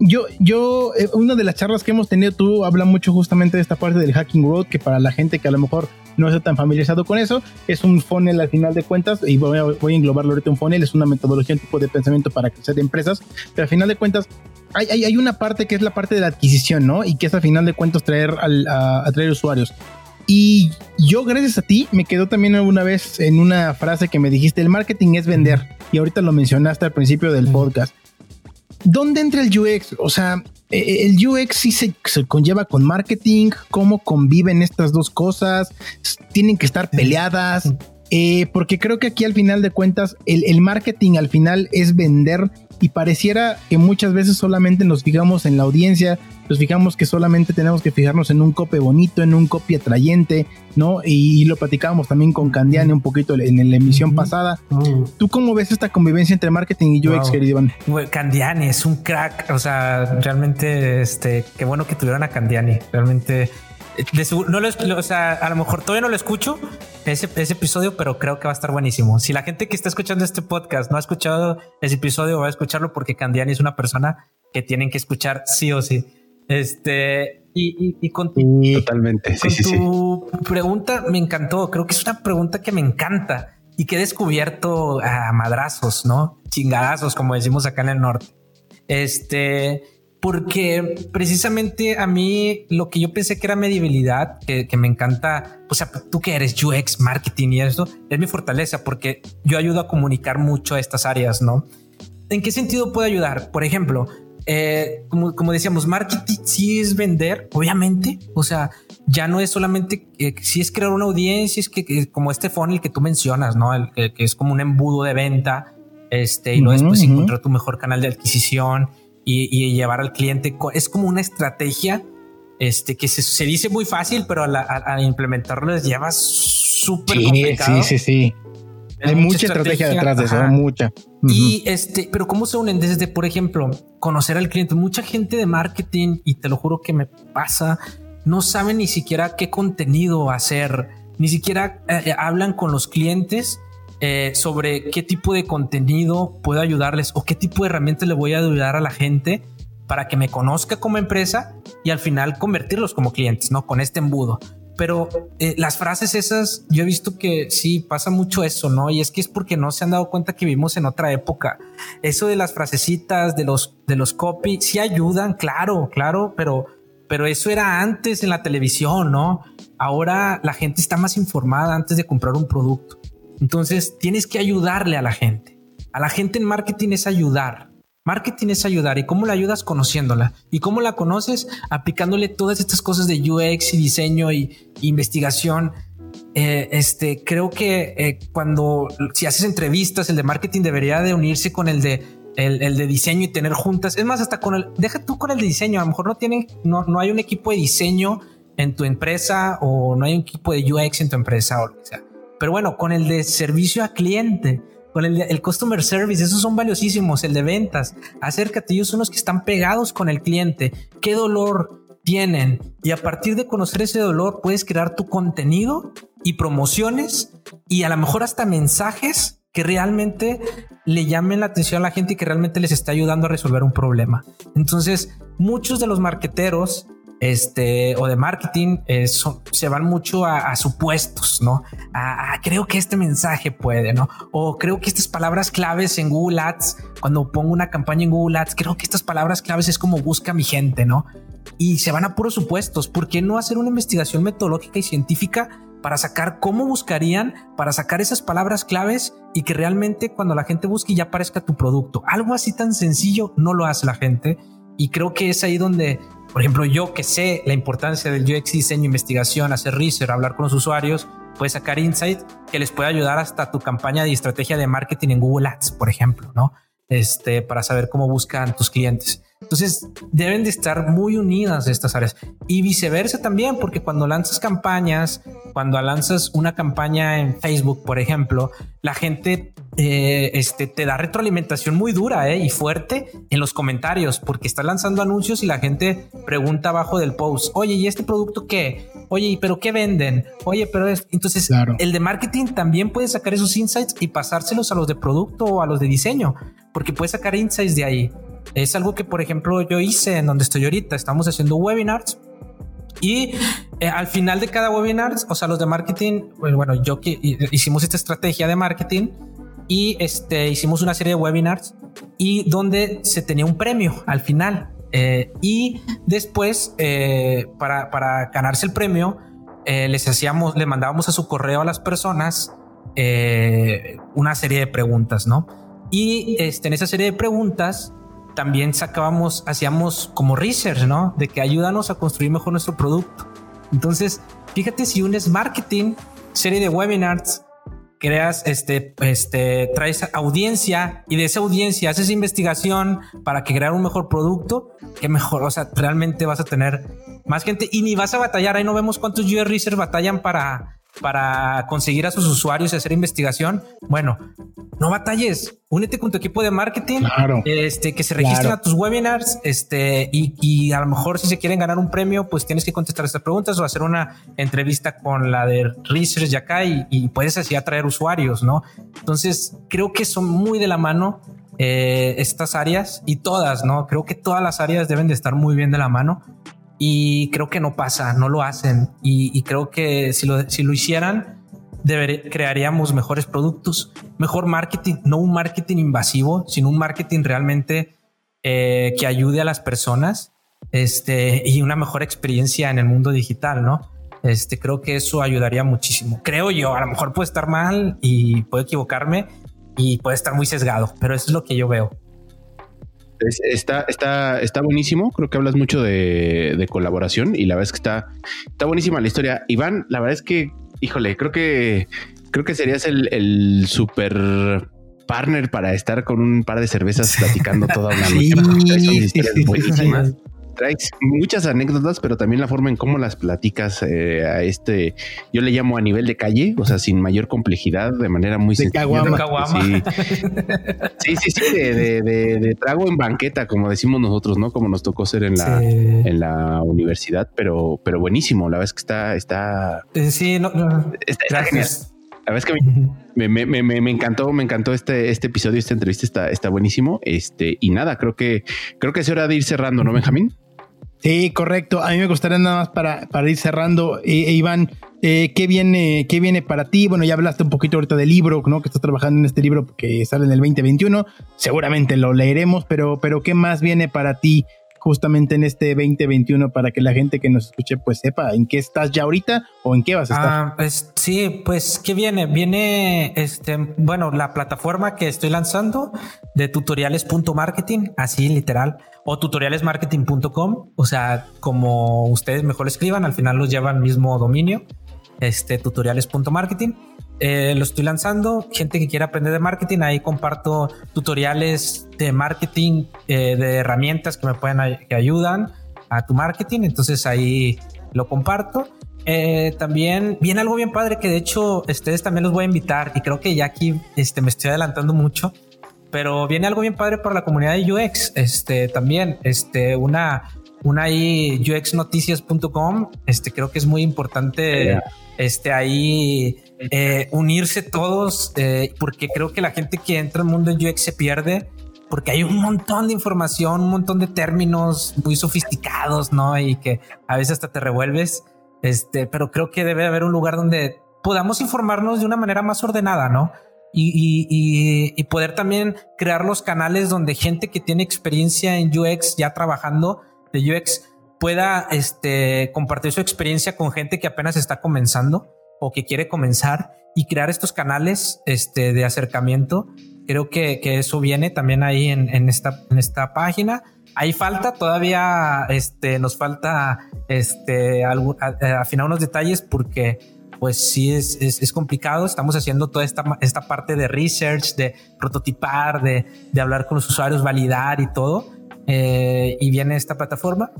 yo, yo, una de las charlas que hemos tenido, tú habla mucho justamente de esta parte del hacking road, que para la gente que a lo mejor no está tan familiarizado con eso, es un funnel al final de cuentas, y voy a, voy a englobarlo ahorita un funnel, es una metodología, un tipo de pensamiento para crecer empresas, pero al final de cuentas hay, hay, hay, una parte que es la parte de la adquisición, ¿no? Y que es al final de cuentas traer al, a, traer usuarios. Y yo, gracias a ti, me quedó también alguna vez en una frase que me dijiste, el marketing es vender. Y ahorita lo mencionaste al principio del podcast. ¿Dónde entra el UX? O sea, e, e, el UX sí se, conlleva con marketing, cómo conviven estas dos cosas, tienen que estar peleadas, eh, porque creo que aquí al final de cuentas el, el marketing al final es vender y pareciera que muchas veces solamente nos fijamos en la audiencia, nos fijamos que solamente tenemos que fijarnos en un copy bonito, en un copy atrayente, ¿no? Y, lo platicábamos también con Candiani un poquito en, la emisión pasada. ¿Tú cómo ves esta convivencia entre marketing y UX, querido Iván? Candiani es un crack, o sea, realmente, este, qué bueno que tuvieron a Candiani, realmente no lo, o sea, a lo mejor todavía no lo escucho ese, ese episodio, pero creo que va a estar buenísimo. Si la gente que está escuchando este podcast no ha escuchado ese episodio, va a escucharlo porque Candiani es una persona que tienen que escuchar sí o sí. Este y, y, con tu, totalmente. tu pregunta me encantó. Creo que es una pregunta que me encanta y que he descubierto a madrazos, no chingadazos, como decimos acá en el norte. Este porque precisamente a mí lo que yo pensé que era mi debilidad, que, me encanta, o sea, tú que eres UX, marketing y eso, es mi fortaleza porque yo ayudo a comunicar mucho a estas áreas, ¿no? ¿En qué sentido puedo ayudar? Por ejemplo, eh, como, decíamos, marketing sí es vender, obviamente, o sea, ya no es solamente, eh, si es crear una audiencia, es que, como este funnel que tú mencionas, ¿no? El, que, es como un embudo de venta, este, y luego después encontrar tu mejor canal de adquisición y, llevar al cliente. Es como una estrategia este, que se, dice muy fácil, pero a, implementarlo les lleva súper sí, complicado. Sí, sí, sí. Hay mucha, estrategia, detrás de eso, mucha. Y este, pero cómo se unen desde, por ejemplo, conocer al cliente. Mucha gente de marketing, y te lo juro que me pasa, no saben ni siquiera qué contenido hacer, ni siquiera eh, eh, hablan con los clientes eh, sobre qué tipo de contenido puedo ayudarles o qué tipo de herramientas le voy a ayudar a la gente para que me conozca como empresa y al final convertirlos como clientes, ¿no? Con este embudo. Pero eh, las frases esas, yo he visto que sí pasa mucho eso, ¿no? Y es que es porque no se han dado cuenta que vivimos en otra época. Eso de las frasecitas, de los, de los copy, sí ayudan, claro, claro, pero, pero eso era antes en la televisión, ¿no? Ahora la gente está más informada antes de comprar un producto. Entonces tienes que ayudarle a la gente. A la gente en marketing es ayudar. Marketing es ayudar. ¿Y cómo la ayudas? Conociéndola. ¿Y cómo la conoces? Aplicándole todas estas cosas de UX y diseño y, investigación. Eh, este, creo que eh, cuando si haces entrevistas, el de marketing debería de unirse con el de el, el, de diseño y tener juntas. Es más, hasta con el, deja tú con el de diseño, a lo mejor no tienen, no, no hay un equipo de diseño en tu empresa o no hay un equipo de UX en tu empresa o lo que sea. Pero bueno, con el de servicio a cliente, con el, el customer service, esos son valiosísimos, el de ventas. Acércate, ellos son los que están pegados con el cliente. ¿Qué dolor tienen? Y a partir de conocer ese dolor, puedes crear tu contenido y promociones y a lo mejor hasta mensajes que realmente le llamen la atención a la gente y que realmente les está ayudando a resolver un problema. Entonces, muchos de los marqueteros este, o de marketing eh, se van mucho a, supuestos, ¿no? Creo que este mensaje puede, ¿no? O creo que estas palabras claves en Google Ads, cuando pongo una campaña en Google Ads, creo que estas palabras claves es como busca mi gente, ¿no? Y se van a puros supuestos. ¿Por qué no hacer una investigación metodológica y científica para sacar cómo buscarían, para sacar esas palabras claves y que realmente cuando la gente busque ya aparezca tu producto? Algo así tan sencillo no lo hace la gente. Y creo que es ahí donde por ejemplo, yo que sé la importancia del UX diseño, investigación, hacer research, hablar con los usuarios, puedes sacar insight que les puede ayudar hasta tu campaña de estrategia de marketing en Google Ads, por ejemplo, ¿no? Este, para saber cómo buscan tus clientes. Entonces, deben de estar muy unidas estas áreas y viceversa también, porque cuando lanzas campañas, cuando lanzas una campaña en Facebook, por ejemplo, la gente eh, este, te da retroalimentación muy dura eh, y fuerte en los comentarios, porque está lanzando anuncios y la gente pregunta abajo del post, oye, ¿y este producto qué? Oye, ¿pero qué venden? Oye, pero es... Entonces, el de marketing también puede sacar esos insights y pasárselos a los de producto o a los de diseño, porque puede sacar insights de ahí. Es algo que, por ejemplo, yo hice en donde estoy ahorita. Estamos haciendo webinars y eh, al final de cada webinar, o sea, los de marketing, bueno, yo que hicimos esta estrategia de marketing y este, hicimos una serie de webinars y donde se tenía un premio al final. Eh, y después, eh, para, para, ganarse el premio, les hacíamos, le mandábamos a su correo a las personas una serie de preguntas, ¿no? Y este, en esa serie de preguntas también sacábamos, hacíamos como research, ¿no? De que ayúdanos a construir mejor nuestro producto. Entonces, fíjate si unes marketing, serie de webinars, creas, este, este, traes audiencia y de esa audiencia haces investigación para que crear un mejor producto, que mejor, o sea, realmente vas a tener más gente y ni vas a batallar. Ahí no vemos cuántos UR research batallan para para conseguir a sus usuarios y hacer investigación, bueno, no batalles, únete con tu equipo de marketing, este, que se registren a tus webinars, este, y, a lo mejor si se quieren ganar un premio, pues tienes que contestar estas preguntas o hacer una entrevista con la de Research acá y, y puedes así atraer usuarios, ¿no? Entonces, creo que son muy de la mano eh, estas áreas y todas, ¿no? Creo que todas las áreas deben de estar muy bien de la mano y creo que no pasa, no lo hacen. Y, creo que si lo, si lo hicieran, crearíamos mejores productos, mejor marketing, no un marketing invasivo, sino un marketing realmente eh, que ayude a las personas este, y una mejor experiencia en el mundo digital, ¿no? Este, creo que eso ayudaría muchísimo. Creo yo, a lo mejor puede estar mal y puedo equivocarme y puede estar muy sesgado, pero eso es lo que yo veo está, está, está buenísimo. Creo que hablas mucho de, colaboración y la verdad es que está, está buenísima la historia. Iván, la verdad es que, híjole, creo que creo que serías el, el super partner para estar con un par de cervezas platicando toda una noche. Sí, buenísimas traes muchas anécdotas, pero también la forma en cómo las platicas eh, a este, yo le llamo a nivel de calle, o sea, sin mayor complejidad, de manera muy sencilla. Sí. sí, sí, de, trago en banqueta, como decimos nosotros, ¿no? Como nos tocó ser en la, en la universidad, pero, pero buenísimo. La verdad es que está, está. Eh, sí, no, gracias. La verdad es que me, me, me, me, encantó, me encantó este, este episodio, esta entrevista está, está buenísimo. Este, y nada, creo que creo que es hora de ir cerrando, ¿no, Benjamín? Sí, correcto. A mí me gustaría nada más para, para ir cerrando. Eh, eh, Iván, eh, ¿qué, viene, ¿qué viene para ti? Bueno, ya hablaste un poquito ahorita del libro, ¿no? Que estás trabajando en este libro que sale en el 2021. Seguramente lo leeremos, pero, pero ¿qué más viene para ti justamente en este 2021 para que la gente que nos escuche pues sepa en qué estás ya ahorita o en qué vas a estar. Ah, pues, sí, pues ¿qué viene? Viene, este, bueno, la plataforma que estoy lanzando de tutoriales.marketing, así literal, o tutorialesmarketing.com, o sea, como ustedes mejor escriban, al final los lleva al mismo dominio, este, tutoriales.marketing. eh, lo estoy lanzando. Gente que quiera aprender de marketing, ahí comparto tutoriales de marketing, eh, de herramientas que me pueden que ayudan a tu marketing. Entonces ahí lo comparto. Eh, también viene algo bien padre que de hecho ustedes también los voy a invitar y creo que ya aquí este, me estoy adelantando mucho, pero viene algo bien padre para la comunidad de UX. Este también, este, una, una ahí uxnoticias.com. Este creo que es muy importante este, ahí eh, unirse todos, eh, porque creo que la gente que entra al mundo de UX se pierde porque hay un montón de información, un montón de términos muy sofisticados, ¿no? Y que a veces hasta te revuelves. Este, pero creo que debe haber un lugar donde podamos informarnos de una manera más ordenada, ¿no? Y, y, poder también crear los canales donde gente que tiene experiencia en UX ya trabajando de UX pueda este, compartir su experiencia con gente que apenas está comenzando o que quiere comenzar y crear estos canales este, de acercamiento. Creo que, que eso viene también ahí en, en, esta, en esta página. Ahí falta todavía, este, nos falta este, algo, afinar unos detalles porque pues sí es, es, es, complicado. Estamos haciendo toda esta, esta parte de research, de prototipar, de, de hablar con los usuarios, validar y todo. Eh, y viene esta plataforma.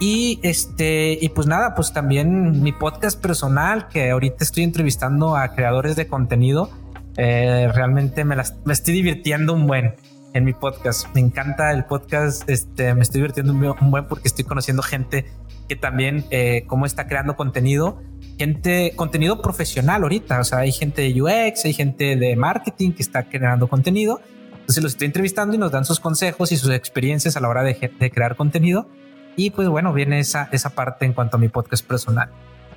Y este, y pues nada, pues también mi podcast personal, que ahorita estoy entrevistando a creadores de contenido. Eh, realmente me, me estoy divirtiendo un buen en mi podcast. Me encanta el podcast. Este, me estoy divirtiendo un buen porque estoy conociendo gente que también, eh, cómo está creando contenido, gente, contenido profesional ahorita. O sea, hay gente de UX, hay gente de marketing que está creando contenido. Entonces los estoy entrevistando y nos dan sus consejos y sus experiencias a la hora de, de crear contenido. Y pues bueno, viene esa, esa parte en cuanto a mi podcast personal.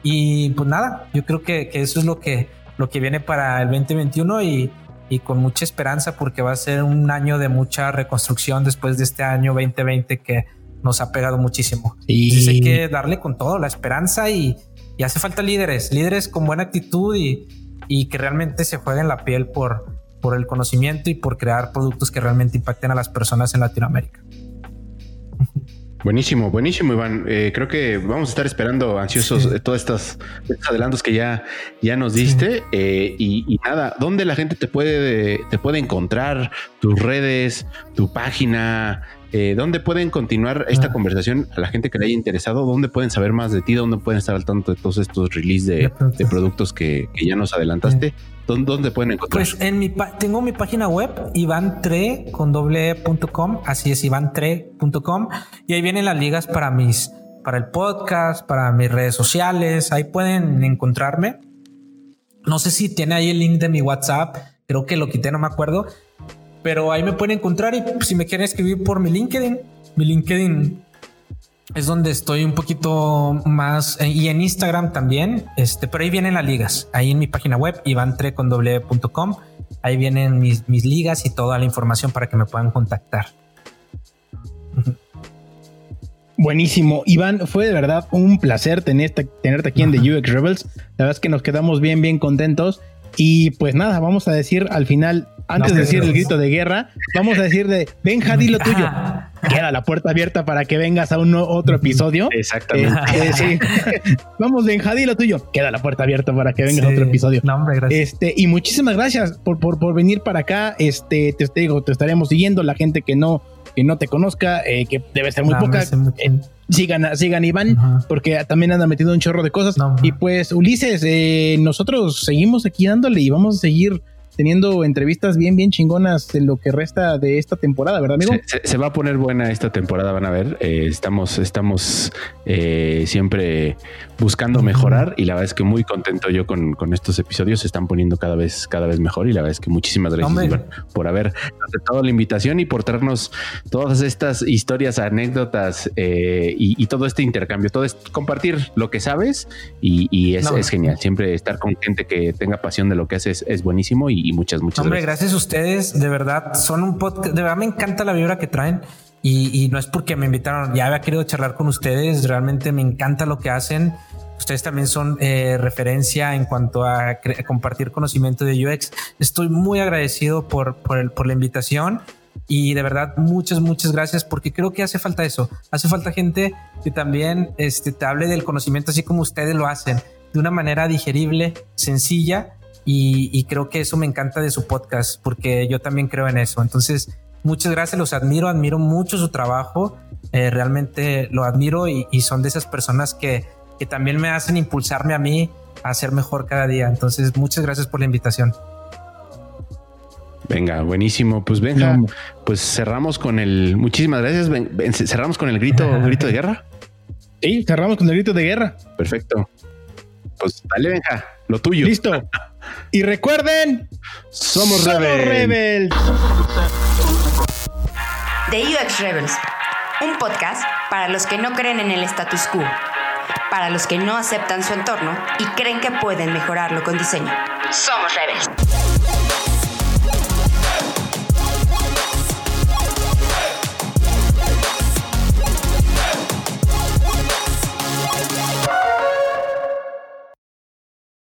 Y pues nada, yo creo que, que eso es lo que, lo que viene para el 2021 y, y con mucha esperanza porque va a ser un año de mucha reconstrucción después de este año 2020 que nos ha pegado muchísimo. Y hay que darle con todo, la esperanza y, y, hace falta líderes, líderes con buena actitud y, y que realmente se jueguen la piel por, por el conocimiento y por crear productos que realmente impacten a las personas en Latinoamérica. Buenísimo, buenísimo, Iván. Eh, creo que vamos a estar esperando ansiosos de todos estos, adelantos que ya, ya nos diste. Eh, y, nada, ¿dónde la gente te puede, te puede encontrar? Tus redes, tu página, eh, ¿dónde pueden continuar esta ah. conversación a la gente que le haya interesado? ¿Dónde pueden saber más de ti? ¿Dónde pueden estar al tanto de todos estos releases de, productos que, ya nos adelantaste? ¿Dónde, pueden encontrar? Pues en mi tengo mi página web, ivantre con doble.com, así es, ivantre.com, y ahí vienen las ligas para mis, para el podcast, para mis redes sociales, ahí pueden encontrarme. No sé si tiene ahí el link de mi WhatsApp, creo que lo quité, no me acuerdo, pero ahí me pueden encontrar y si me quieren escribir por mi LinkedIn, mi LinkedIn es donde estoy un poquito más eh, y en Instagram también. Este, pero ahí vienen las ligas. Ahí en mi página web, ivantreconw.com. Ahí vienen mis, mis ligas y toda la información para que me puedan contactar. Buenísimo. Iván, fue de verdad un placer tenerte, tenerte aquí en The UX Rebels. La verdad es que nos quedamos bien, bien contentos. Y pues nada, vamos a decir al final, antes de decir el grito de guerra, vamos a decir de Benja, di lo tuyo. Queda la puerta abierta para que vengas a un otro episodio. Exactamente. Eh, vamos, Benja, di lo tuyo. Queda la puerta abierta para que vengas a otro episodio. Este, y muchísimas gracias por, por, por venir para acá. Este, te, digo, te estaremos siguiendo. La gente que no, que no te conozca, eh, que debe ser muy poca. Eh, sigan, sigan Iván, porque también anda metido un chorro de cosas. y pues, Ulises, eh, nosotros seguimos aquí dándole y vamos a seguir teniendo entrevistas bien, bien chingonas en lo que resta de esta temporada, ¿verdad, amigo? Se, va a poner buena esta temporada, van a ver. Eh, estamos, estamos eh, siempre buscando mejorar y la verdad es que muy contento yo con, estos episodios. Se están poniendo cada vez, cada vez mejor y la verdad es que muchísimas gracias por haber aceptado la invitación y por traernos todas estas historias, anécdotas eh, y, todo este intercambio, todo es compartir lo que sabes y, es, es, genial. Siempre estar con gente que tenga pasión de lo que haces es buenísimo y, muchas, muchas Hombre, gracias. a ustedes. De verdad, son un podcast. De verdad, me encanta la vibra que traen. Y, no es porque me invitaron, ya había querido charlar con ustedes. Realmente me encanta lo que hacen. Ustedes también son eh, referencia en cuanto a, compartir conocimiento de UX. Estoy muy agradecido por, por, el, por la invitación y de verdad muchas, muchas gracias porque creo que hace falta eso. Hace falta gente que también este, te hable del conocimiento así como ustedes lo hacen, de una manera digerible, sencilla y, creo que eso me encanta de su podcast porque yo también creo en eso. Entonces, muchas gracias, los admiro, admiro mucho su trabajo, eh, realmente lo admiro y, son de esas personas que, que también me hacen impulsarme a mí a ser mejor cada día. Entonces, muchas gracias por la invitación. Venga, buenísimo. Pues venga, pues cerramos con el. Muchísimas gracias. cerramos con el grito, grito de guerra. Sí, cerramos con el grito de guerra. Perfecto. Pues dale, venga, lo tuyo. Listo. Y recuerden, somos, Rebels. The UX Rebels, un podcast para los que no creen en el status quo, para los que no aceptan su entorno y creen que pueden mejorarlo con diseño. Somos Rebels.